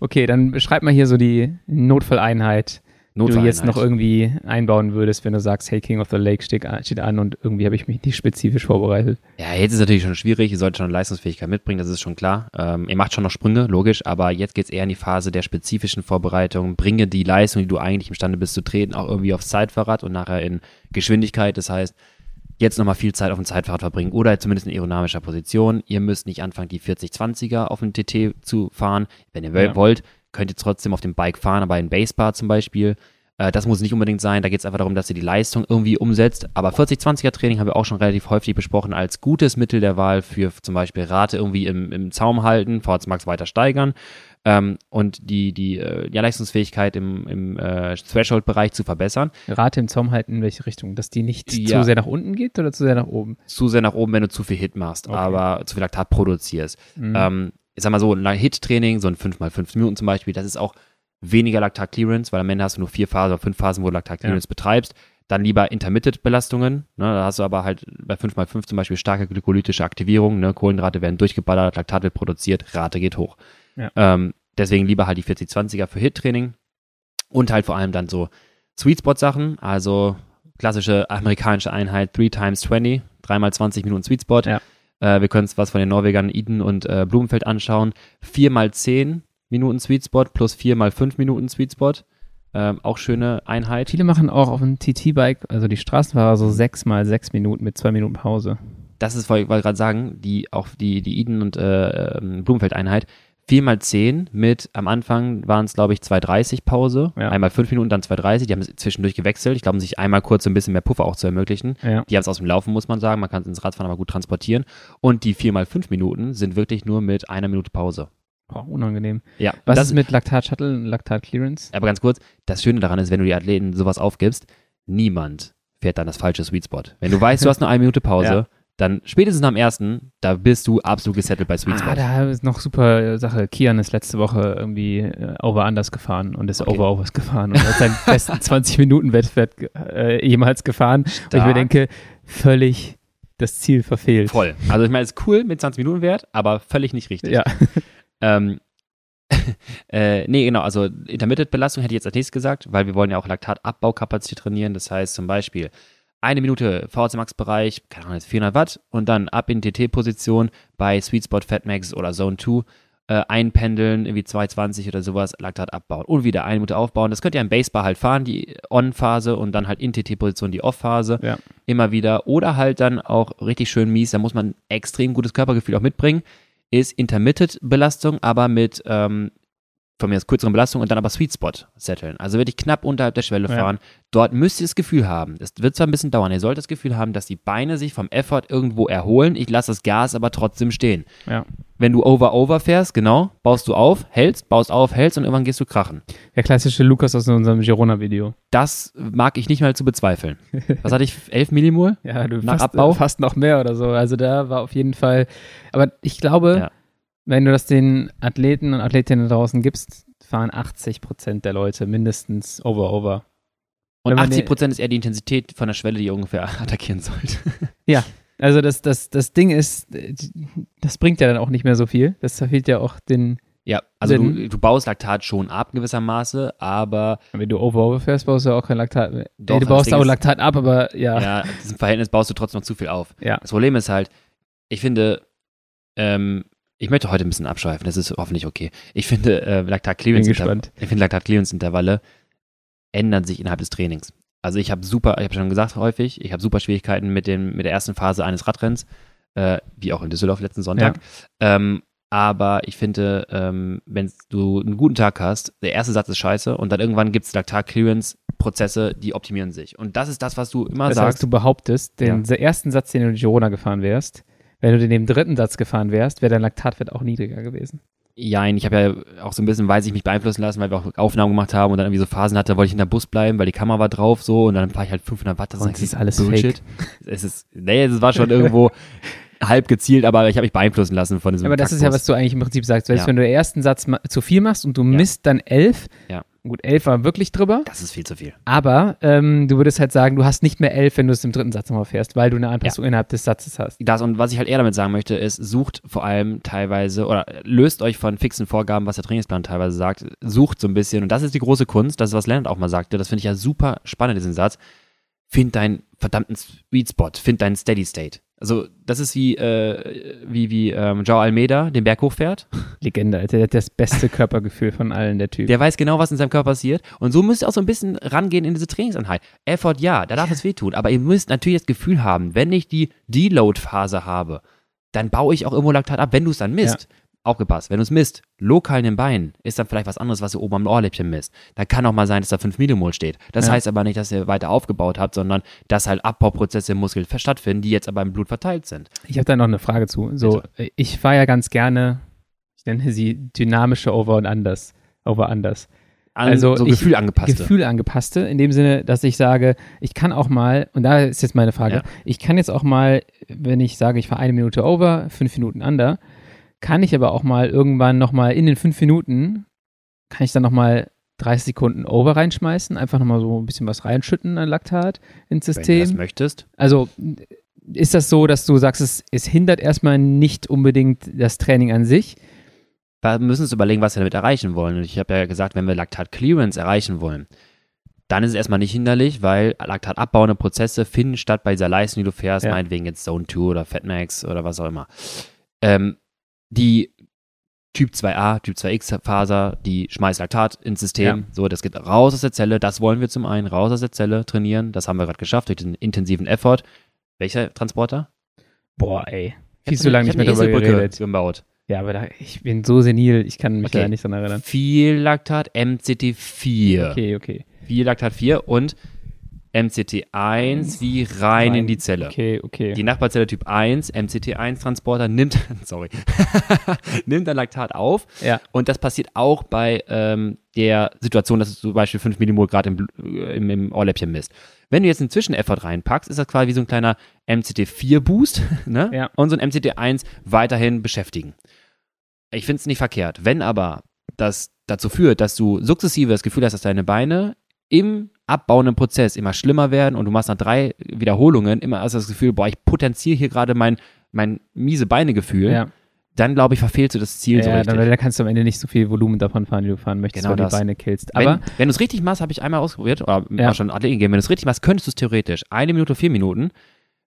Okay, dann beschreib mal hier so die Notfalleinheit, die du jetzt Notfalleinheit. noch irgendwie einbauen würdest, wenn du sagst, hey, King of the Lake steht, steht an und irgendwie habe ich mich nicht spezifisch vorbereitet. Ja, jetzt ist natürlich schon schwierig. Ihr solltet schon Leistungsfähigkeit mitbringen, das ist schon klar. Ähm, ihr macht schon noch Sprünge, logisch, aber jetzt geht es eher in die Phase der spezifischen Vorbereitung. Bringe die Leistung, die du eigentlich imstande bist zu treten, auch irgendwie aufs Zeitfahrrad und nachher in Geschwindigkeit. Das heißt, jetzt nochmal viel Zeit auf dem Zeitfahrrad verbringen oder zumindest in aerodynamischer Position. Ihr müsst nicht anfangen, die 40-20er auf dem TT zu fahren. Wenn ihr Ja. wollt, könnt ihr trotzdem auf dem Bike fahren, aber in Basebar zum Beispiel. Äh, Das muss nicht unbedingt sein. Da geht es einfach darum, dass ihr die Leistung irgendwie umsetzt. Aber 40-20er Training haben wir auch schon relativ häufig besprochen als gutes Mittel der Wahl für zum Beispiel Rate irgendwie im, im Zaum halten, VHS Max weiter steigern. ähm, und die, die, äh, die Leistungsfähigkeit im, im äh, Threshold-Bereich zu verbessern. Rate im Zaum halten in welche Richtung? Dass die nicht ja. zu sehr nach unten geht oder zu sehr nach oben? Zu sehr nach oben, wenn du zu viel Hit machst, okay. aber zu viel Laktat produzierst. Mhm. Ähm, ich sag mal so, ein Hit-Training, so ein 5x5 Minuten zum Beispiel, das ist auch weniger Laktat-Clearance, weil am Ende hast du nur vier Phasen oder fünf Phasen, wo du Laktat-Clearance ja. betreibst. Dann lieber Intermittent-Belastungen. Ne? Da hast du aber halt bei 5x5 zum Beispiel starke glykolytische Aktivierung. Ne? Kohlenhydrate werden durchgeballert, Laktat wird produziert, Rate geht hoch. Ja. Ähm, deswegen lieber halt die 40-20er für Hit-Training. Und halt vor allem dann so Sweet Spot-Sachen, also klassische amerikanische Einheit 3 times 20, 3 x 20 Minuten Sweet Spot. Ja. Äh, wir können uns was von den Norwegern Eden und äh, Blumenfeld anschauen. 4 x 10 Minuten Sweet Spot plus 4 x 5 Minuten Sweet Spot. Ähm, auch schöne Einheit. Viele machen auch auf dem TT-Bike, also die Straßenfahrer, so 6 mal 6 Minuten mit 2 Minuten Pause. Das ist, wollte ich gerade sagen, die, auch die, die Eden und äh, ähm, Blumenfeld-Einheit 4 mal 10 mit, am Anfang waren es, glaube ich, 2,30 Pause. Ja. Einmal 5 Minuten, dann 2,30. Die haben zwischendurch gewechselt. Ich glaube, um sich einmal kurz so ein bisschen mehr Puffer auch zu ermöglichen. Ja. Die haben es aus dem Laufen, muss man sagen. Man kann es ins Radfahren aber gut transportieren. Und die 4 mal 5 Minuten sind wirklich nur mit einer Minute Pause. Boah, unangenehm. Ja. Was ist mit Laktat-Shuttle und Laktat-Clearance? Aber ganz kurz, das Schöne daran ist, wenn du die Athleten sowas aufgibst, niemand fährt dann das falsche Sweet Spot. Wenn du weißt, du hast nur eine Minute Pause, ja dann spätestens dem ersten, da bist du absolut gesettelt bei Sweet ah, Spot. Ah, da ist noch super Sache. Kian ist letzte Woche irgendwie äh, over anders gefahren und ist okay. over overs gefahren und hat seinen besten 20 Minuten Wettbewerb äh, jemals gefahren. Und ich mir denke, völlig das Ziel verfehlt. Voll. Also ich meine, es ist cool mit 20 Minuten Wert, aber völlig nicht richtig. Ja. ähm, äh, nee, genau, also Intermittent-Belastung hätte ich jetzt als nächstes gesagt, weil wir wollen ja auch Laktatabbaukapazität trainieren. Das heißt zum Beispiel eine Minute VHC Max Bereich, keine Ahnung, 400 Watt und dann ab in TT-Position bei Sweet Spot Fatmax oder Zone 2 äh, einpendeln, irgendwie 220 oder sowas, Laktat abbauen und wieder eine Minute aufbauen. Das könnt ihr im Basebar halt fahren, die On-Phase und dann halt in TT-Position die Off-Phase. Ja. Immer wieder. Oder halt dann auch richtig schön mies, da muss man extrem gutes Körpergefühl auch mitbringen, ist Intermittent-Belastung, aber mit ähm, von mir aus kürzeren Belastungen und dann aber Sweet Spot setteln. Also wirklich knapp unterhalb der Schwelle ja. fahren. Dort müsst ihr das Gefühl haben, es wird zwar ein bisschen dauern, ihr sollt das Gefühl haben, dass die Beine sich vom Effort irgendwo erholen. Ich lasse das Gas aber trotzdem stehen. Ja. Wenn du over-over fährst, genau, baust du auf, hältst, baust auf, hältst und irgendwann gehst du krachen. Der klassische Lukas aus unserem Girona-Video. Das mag ich nicht mal zu bezweifeln. Was hatte ich? 11 Millimol? Ja, du nach fast, Abbau? fast noch mehr oder so. Also da war auf jeden Fall, aber ich glaube, ja wenn du das den Athleten und Athletinnen draußen gibst, fahren 80 Prozent der Leute mindestens over-over. Und 80 Prozent ist eher die Intensität von der Schwelle, die ihr ungefähr attackieren sollt. Ja, also das, das, das Ding ist, das bringt ja dann auch nicht mehr so viel. Das verfehlt ja auch den. Ja, also du, du, baust Laktat schon ab gewissermaße, aber. Wenn du over-over fährst, baust du auch kein Laktat. Doch, du baust auch Laktat ab, aber ja. Ja, in diesem Verhältnis baust du trotzdem noch zu viel auf. Ja. Das Problem ist halt, ich finde, ähm, ich möchte heute ein bisschen abschweifen, das ist hoffentlich okay. Ich finde, äh, Laktat-Clearance-Intervalle ändern sich innerhalb des Trainings. Also ich habe super, ich habe schon gesagt häufig, ich habe super Schwierigkeiten mit, dem, mit der ersten Phase eines Radrenns, äh, wie auch in Düsseldorf letzten Sonntag. Ja. Ähm, aber ich finde, ähm, wenn du einen guten Tag hast, der erste Satz ist scheiße und dann irgendwann gibt es Laktat-Clearance-Prozesse, die optimieren sich. Und das ist das, was du immer das sagst. Heißt, du behauptest, den ja. ersten Satz, den du in Girona gefahren wärst, wenn du in dem dritten Satz gefahren wärst, wäre dein Laktatwert auch niedriger gewesen. Ja, ich habe ja auch so ein bisschen, weiß ich, mich beeinflussen lassen, weil wir auch Aufnahmen gemacht haben und dann irgendwie so Phasen hatte, wollte ich in der Bus bleiben, weil die Kamera war drauf so und dann fahre ich halt 500 Watt. Das und ist, ist alles Bullshit. Fake. Es ist, nee, es war schon irgendwo halb gezielt, aber ich habe mich beeinflussen lassen von diesem Aber das Kackbus. ist ja, was du eigentlich im Prinzip sagst. Weißt, ja. Wenn du den ersten Satz zu viel machst und du misst dann elf, ja. Gut, elf war wirklich drüber. Das ist viel zu viel. Aber ähm, du würdest halt sagen, du hast nicht mehr elf, wenn du es im dritten Satz nochmal fährst, weil du eine Anpassung ja. innerhalb des Satzes hast. Das und was ich halt eher damit sagen möchte, ist, sucht vor allem teilweise oder löst euch von fixen Vorgaben, was der Trainingsplan teilweise sagt. Sucht so ein bisschen und das ist die große Kunst, das ist, was Leonard auch mal sagte. Das finde ich ja super spannend, diesen Satz. Find deinen verdammten Sweet Spot, find deinen Steady State. Also, das ist wie, äh, wie, wie ähm, Joao Almeida den Berg hochfährt. Legende, Alter. Der hat das beste Körpergefühl von allen, der Typ. Der weiß genau, was in seinem Körper passiert. Und so müsst ihr auch so ein bisschen rangehen in diese Trainingseinheit. Effort, ja, da darf es wehtun. Aber ihr müsst natürlich das Gefühl haben, wenn ich die Deload-Phase habe, dann baue ich auch irgendwo Laktat ab, wenn du es dann misst. Ja aufgepasst, wenn du es misst, lokal in den Beinen, ist dann vielleicht was anderes, was ihr oben am Ohrläppchen misst. Da kann auch mal sein, dass da 5 Millimol steht. Das ja. heißt aber nicht, dass ihr weiter aufgebaut habt, sondern dass halt Abbauprozesse im Muskel stattfinden, die jetzt aber im Blut verteilt sind. Ich habe da noch eine Frage zu. So, Bitte. ich fahre ja ganz gerne, ich nenne sie dynamische Over und Anders. Over Anders. An, Also so ich- Gefühl angepasste. Gefühl angepasste, in dem Sinne, dass ich sage, ich kann auch mal, und da ist jetzt meine Frage, Ja. ich kann jetzt auch mal, wenn ich sage, ich fahre eine Minute over, fünf Minuten under, kann ich aber auch mal irgendwann nochmal in den fünf Minuten, kann ich dann nochmal 30 Sekunden over reinschmeißen, einfach nochmal so ein bisschen was reinschütten an Laktat ins wenn du das System. möchtest. Also ist das so, dass du sagst, es, es hindert erstmal nicht unbedingt das Training an sich? Da müssen wir uns überlegen, was wir damit erreichen wollen. Und ich habe ja gesagt, wenn wir Laktat Clearance erreichen wollen, dann ist es erstmal nicht hinderlich, weil laktatabauende Prozesse finden statt bei dieser Leistung, die du fährst, Ja. meinetwegen jetzt Zone 2 oder Fatmax oder was auch immer. Ähm, die Typ 2a, Typ 2x Faser, die schmeißt Laktat ins System. Ja. So, das geht raus aus der Zelle. Das wollen wir zum einen raus aus der Zelle trainieren. Das haben wir gerade geschafft durch den intensiven Effort. Welcher Transporter? Boah, ey. Viel zu lange ich nicht mehr Eselbrücke geredet. gebaut. Ja, aber da, ich bin so senil, ich kann mich Okay. da nicht dran erinnern. Viel Laktat, MCT4. Okay, okay. Viel Laktat 4 und MCT1 wie rein in die Zelle. Okay, okay. Die Nachbarzelle Typ 1, MCT1-Transporter, nimmt, sorry, nimmt dann Laktat auf. Ja. Und das passiert auch bei ähm, der Situation, dass du zum Beispiel 5 Millimol Grad im, äh, im, im Ohrläppchen misst. Wenn du jetzt einen Zwischeneffort reinpackst, ist das quasi wie so ein kleiner MCT4-Boost ne? Ja. und so ein MCT1 weiterhin beschäftigen. Ich finde es nicht verkehrt. Wenn aber das dazu führt, dass du sukzessive das Gefühl hast, dass deine Beine im abbauenden Prozess immer schlimmer werden und du machst nach drei Wiederholungen immer du das Gefühl, boah, ich potenziere hier gerade mein, mein miese Beinegefühl, ja, dann glaube ich, verfehlst du das Ziel so ja richtig. dann, dann kannst du am Ende nicht so viel Volumen davon fahren, wie du fahren möchtest, Genau weil du das. die Beine killst. Wenn, Aber wenn du es richtig machst, habe ich einmal ausprobiert, oder Ja. auch schon Athleten gegeben, wenn du es richtig machst, könntest du es theoretisch eine Minute, vier Minuten,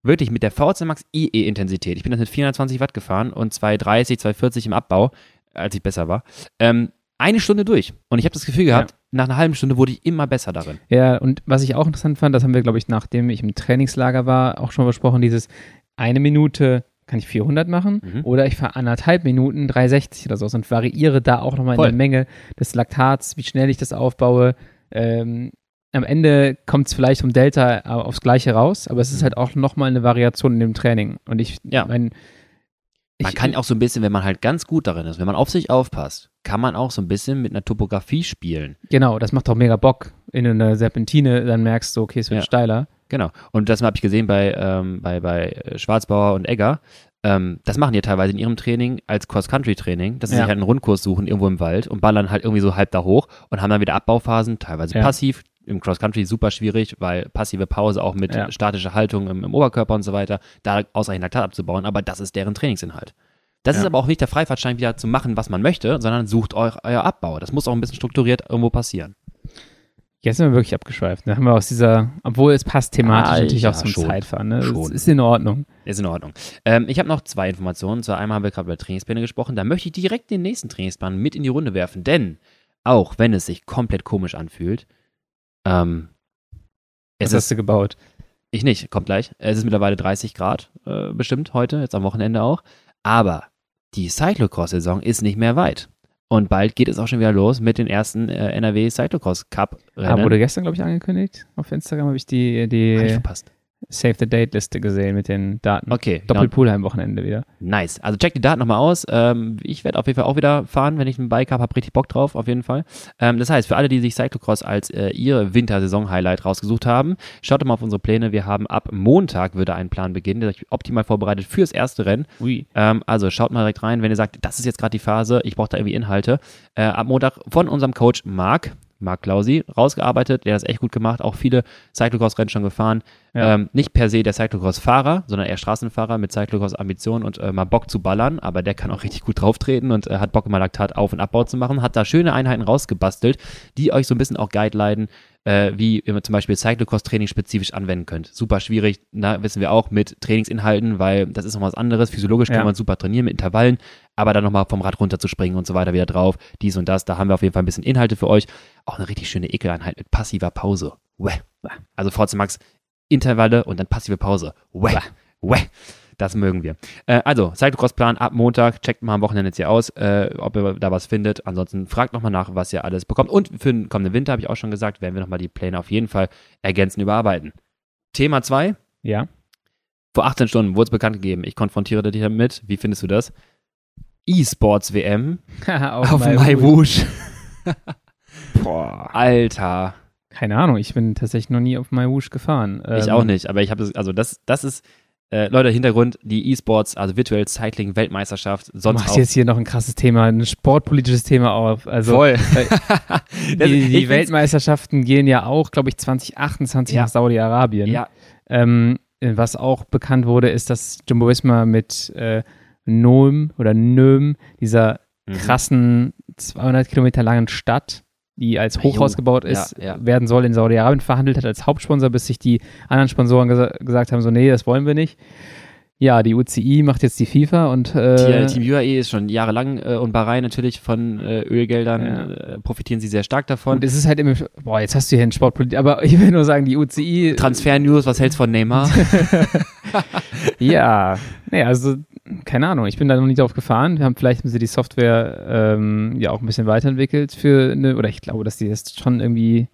wirklich mit der VC Max IE-Intensität, ich bin das mit 420 Watt gefahren und 230, 240 im Abbau, als ich besser war, ähm, eine Stunde durch. Und ich habe das Gefühl gehabt, nach einer halben Stunde wurde ich immer besser darin. ja, und was ich auch interessant fand, das haben wir, glaube ich, nachdem ich im Trainingslager war, auch schon besprochen, dieses eine Minute kann ich 400 machen Mhm. oder ich fahre anderthalb Minuten 360 oder so und variiere da auch nochmal in der Menge des Laktats, wie schnell ich das aufbaue. Ähm, am Ende kommt es vielleicht vom Delta aufs Gleiche raus, aber es ist halt auch nochmal eine Variation in dem Training. Und ich Ja. mein, Man ich- kann auch so ein bisschen, wenn man halt ganz gut darin ist, wenn man auf sich aufpasst, kann man auch so ein bisschen mit einer Topografie spielen. Genau, das macht auch mega Bock. In einer Serpentine, dann merkst du, okay, es wird Ja. steiler. Genau. Und das habe ich gesehen bei, ähm, bei, bei äh, Schwarzbauer und Egger. Ähm, das machen die teilweise in ihrem Training als Cross-Country-Training, dass sie Ja. sich halt einen Rundkurs suchen irgendwo im Wald und ballern halt irgendwie so halb da hoch und haben dann wieder Abbauphasen, teilweise Ja. passiv. Im Cross-Country super schwierig, weil passive Pause auch mit Ja. statischer Haltung im, im Oberkörper und so weiter, da ausreichend Laktat abzubauen, aber das ist deren Trainingsinhalt. Das ist Ja. aber auch nicht der Freifahrtschein, wieder zu machen, was man möchte, sondern sucht euch euer Abbau. Das muss auch ein bisschen strukturiert irgendwo passieren. Jetzt sind wir wirklich abgeschweift. Da haben wir aus dieser, obwohl es passt thematisch Ah, natürlich ja, auch zum schon. Zeitfahren. Ne? Schon. Ist in Ordnung. Ist in Ordnung. Ähm, ich habe noch zwei Informationen. Zwar einmal haben wir gerade über Trainingspläne gesprochen. Da möchte ich direkt den nächsten Trainingsplan mit in die Runde werfen. Denn, auch wenn es sich komplett komisch anfühlt, ähm, es Was hast ist, du gebaut? ich nicht, kommt gleich. Es ist mittlerweile 30 Grad äh, bestimmt heute, jetzt am Wochenende auch. Aber die Cyclocross-Saison ist nicht mehr weit. Und bald geht es auch schon wieder los mit den ersten äh, NRW Cyclocross Cup Rennen. Ah, wurde gestern, glaube ich, angekündigt. Auf Instagram habe ich die, Hab ich die verpasst. Save the Date-Liste gesehen mit den Daten. Okay. Doppelpoolheim-Wochenende wieder. Nice. Also check die Daten nochmal aus. Ähm, ich werde auf jeden Fall auch wieder fahren, wenn ich ein Bike habe, habe richtig Bock drauf, auf jeden Fall. Ähm, das heißt, für alle, die sich Cyclocross als äh, ihre Wintersaison-Highlight rausgesucht haben, schaut doch mal auf unsere Pläne. Wir haben ab Montag würde ein Plan beginnen, der euch optimal vorbereitet fürs erste Rennen. Ui. Ähm, also schaut mal direkt rein, wenn ihr sagt, das ist jetzt gerade die Phase, ich brauche da irgendwie Inhalte. Äh, ab Montag von unserem Coach Marc, Marc Klausi, rausgearbeitet. Der hat es echt gut gemacht, auch viele Cyclocross-Rennen schon gefahren. Ja. Ähm, nicht per se der Cyclocross-Fahrer, sondern eher Straßenfahrer mit Cyclocross-Ambitionen und äh, mal Bock zu ballern, aber der kann auch richtig gut drauftreten und äh, hat Bock immer Laktat auf- und Abbau zu machen, hat da schöne Einheiten rausgebastelt, die euch so ein bisschen auch guidelinen, äh, wie ihr zum Beispiel Cyclocross-Training spezifisch anwenden könnt. Super schwierig, na, wissen wir auch, mit Trainingsinhalten, weil das ist noch was anderes. Physiologisch kann Ja. man super trainieren mit Intervallen, aber dann nochmal vom Rad runter zu springen und so weiter wieder drauf, dies und das, da haben wir auf jeden Fall ein bisschen Inhalte für euch. Auch eine richtig schöne Ekeleinheit mit passiver Pause. Also VZ Max, Intervalle und dann passive Pause. Weh. Weh. Das mögen wir. Äh, also, Cyclocross-Plan ab Montag. Checkt mal am Wochenende jetzt hier aus, äh, ob ihr da was findet. Ansonsten fragt nochmal nach, was ihr alles bekommt. Und für den kommenden Winter, habe ich auch schon gesagt, werden wir nochmal die Pläne auf jeden Fall ergänzen, überarbeiten. Thema 2. Ja. Vor 18 Stunden wurde es bekannt gegeben. Ich konfrontiere dich damit. Wie findest du das? E-Sports-WM auf, auf MyWoosh. Boah. Alter. Keine Ahnung, ich bin tatsächlich noch nie auf MyWoosh gefahren. Ich ähm, auch nicht, aber ich habe also das, das ist äh, Leute, Hintergrund, die E-Sports, also Virtual Cycling Weltmeisterschaft, sonst Du machst jetzt hier noch ein krasses Thema, ein sportpolitisches Thema auf. Also, Voll. Äh, die, die Weltmeisterschaften gehen ja auch, glaube ich, 2028 ja. nach Saudi-Arabien. Ja. Ähm, was auch bekannt wurde, ist, dass Jumbo Visma mit äh, Nöm oder Nöm, dieser mhm. krassen 200 Kilometer langen Stadt, die als Hochhaus gebaut ist, ja, ja. werden soll, in Saudi-Arabien verhandelt hat als Hauptsponsor, bis sich die anderen Sponsoren gesa gesagt haben, so nee, das wollen wir nicht. Ja, die UCI macht jetzt die FIFA und äh, Team UAE ist schon jahrelang äh, und Bahrain natürlich von äh, Ölgeldern ja. äh, profitieren sie sehr stark davon. Und es ist halt immer, boah, jetzt hast du hier einen Sportpolitik, aber ich will nur sagen, die UCI Transfer News, was hältst du von Neymar? ja, nee, also keine Ahnung, ich bin da noch nie drauf gefahren. Wir haben vielleicht haben sie die Software ähm, ja auch ein bisschen weiterentwickelt für eine, oder ich glaube, dass die das schon irgendwie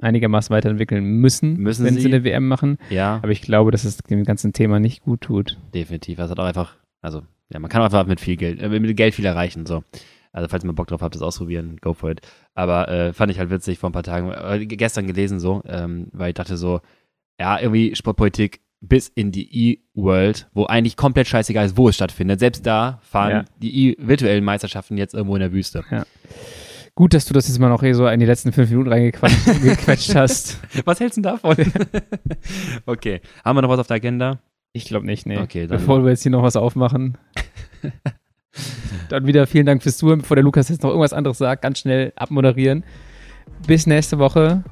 einigermaßen weiterentwickeln müssen, müssen wenn sie? sie eine WM machen. Ja. Aber ich glaube, dass es dem ganzen Thema nicht gut tut. Definitiv. Das hat auch einfach, also ja, man kann auch einfach mit viel Geld, äh, mit Geld viel erreichen. So. Also falls ihr mal Bock drauf habt, das ausprobieren, go for it. Aber äh, fand ich halt witzig vor ein paar Tagen, äh, gestern gelesen so, ähm, weil ich dachte so, ja, irgendwie Sportpolitik bis in die E-World, wo eigentlich komplett scheißegal ist, wo es stattfindet. Selbst da fahren ja. die E-virtuellen Meisterschaften jetzt irgendwo in der Wüste. Ja. Gut, dass du das jetzt mal noch eh so in die letzten fünf Minuten reingequetscht hast. Was hältst du davon? okay. Haben wir noch was auf der Agenda? Ich glaube nicht, nee. Okay, dann Bevor wir jetzt hier noch was aufmachen. dann wieder vielen Dank fürs Zuhören. Bevor der Lukas jetzt noch irgendwas anderes sagt, ganz schnell abmoderieren. Bis nächste Woche.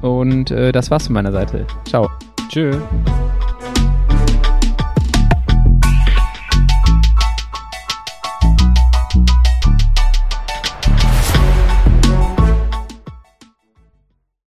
Und äh, das war's von meiner Seite. Ciao. Tschö.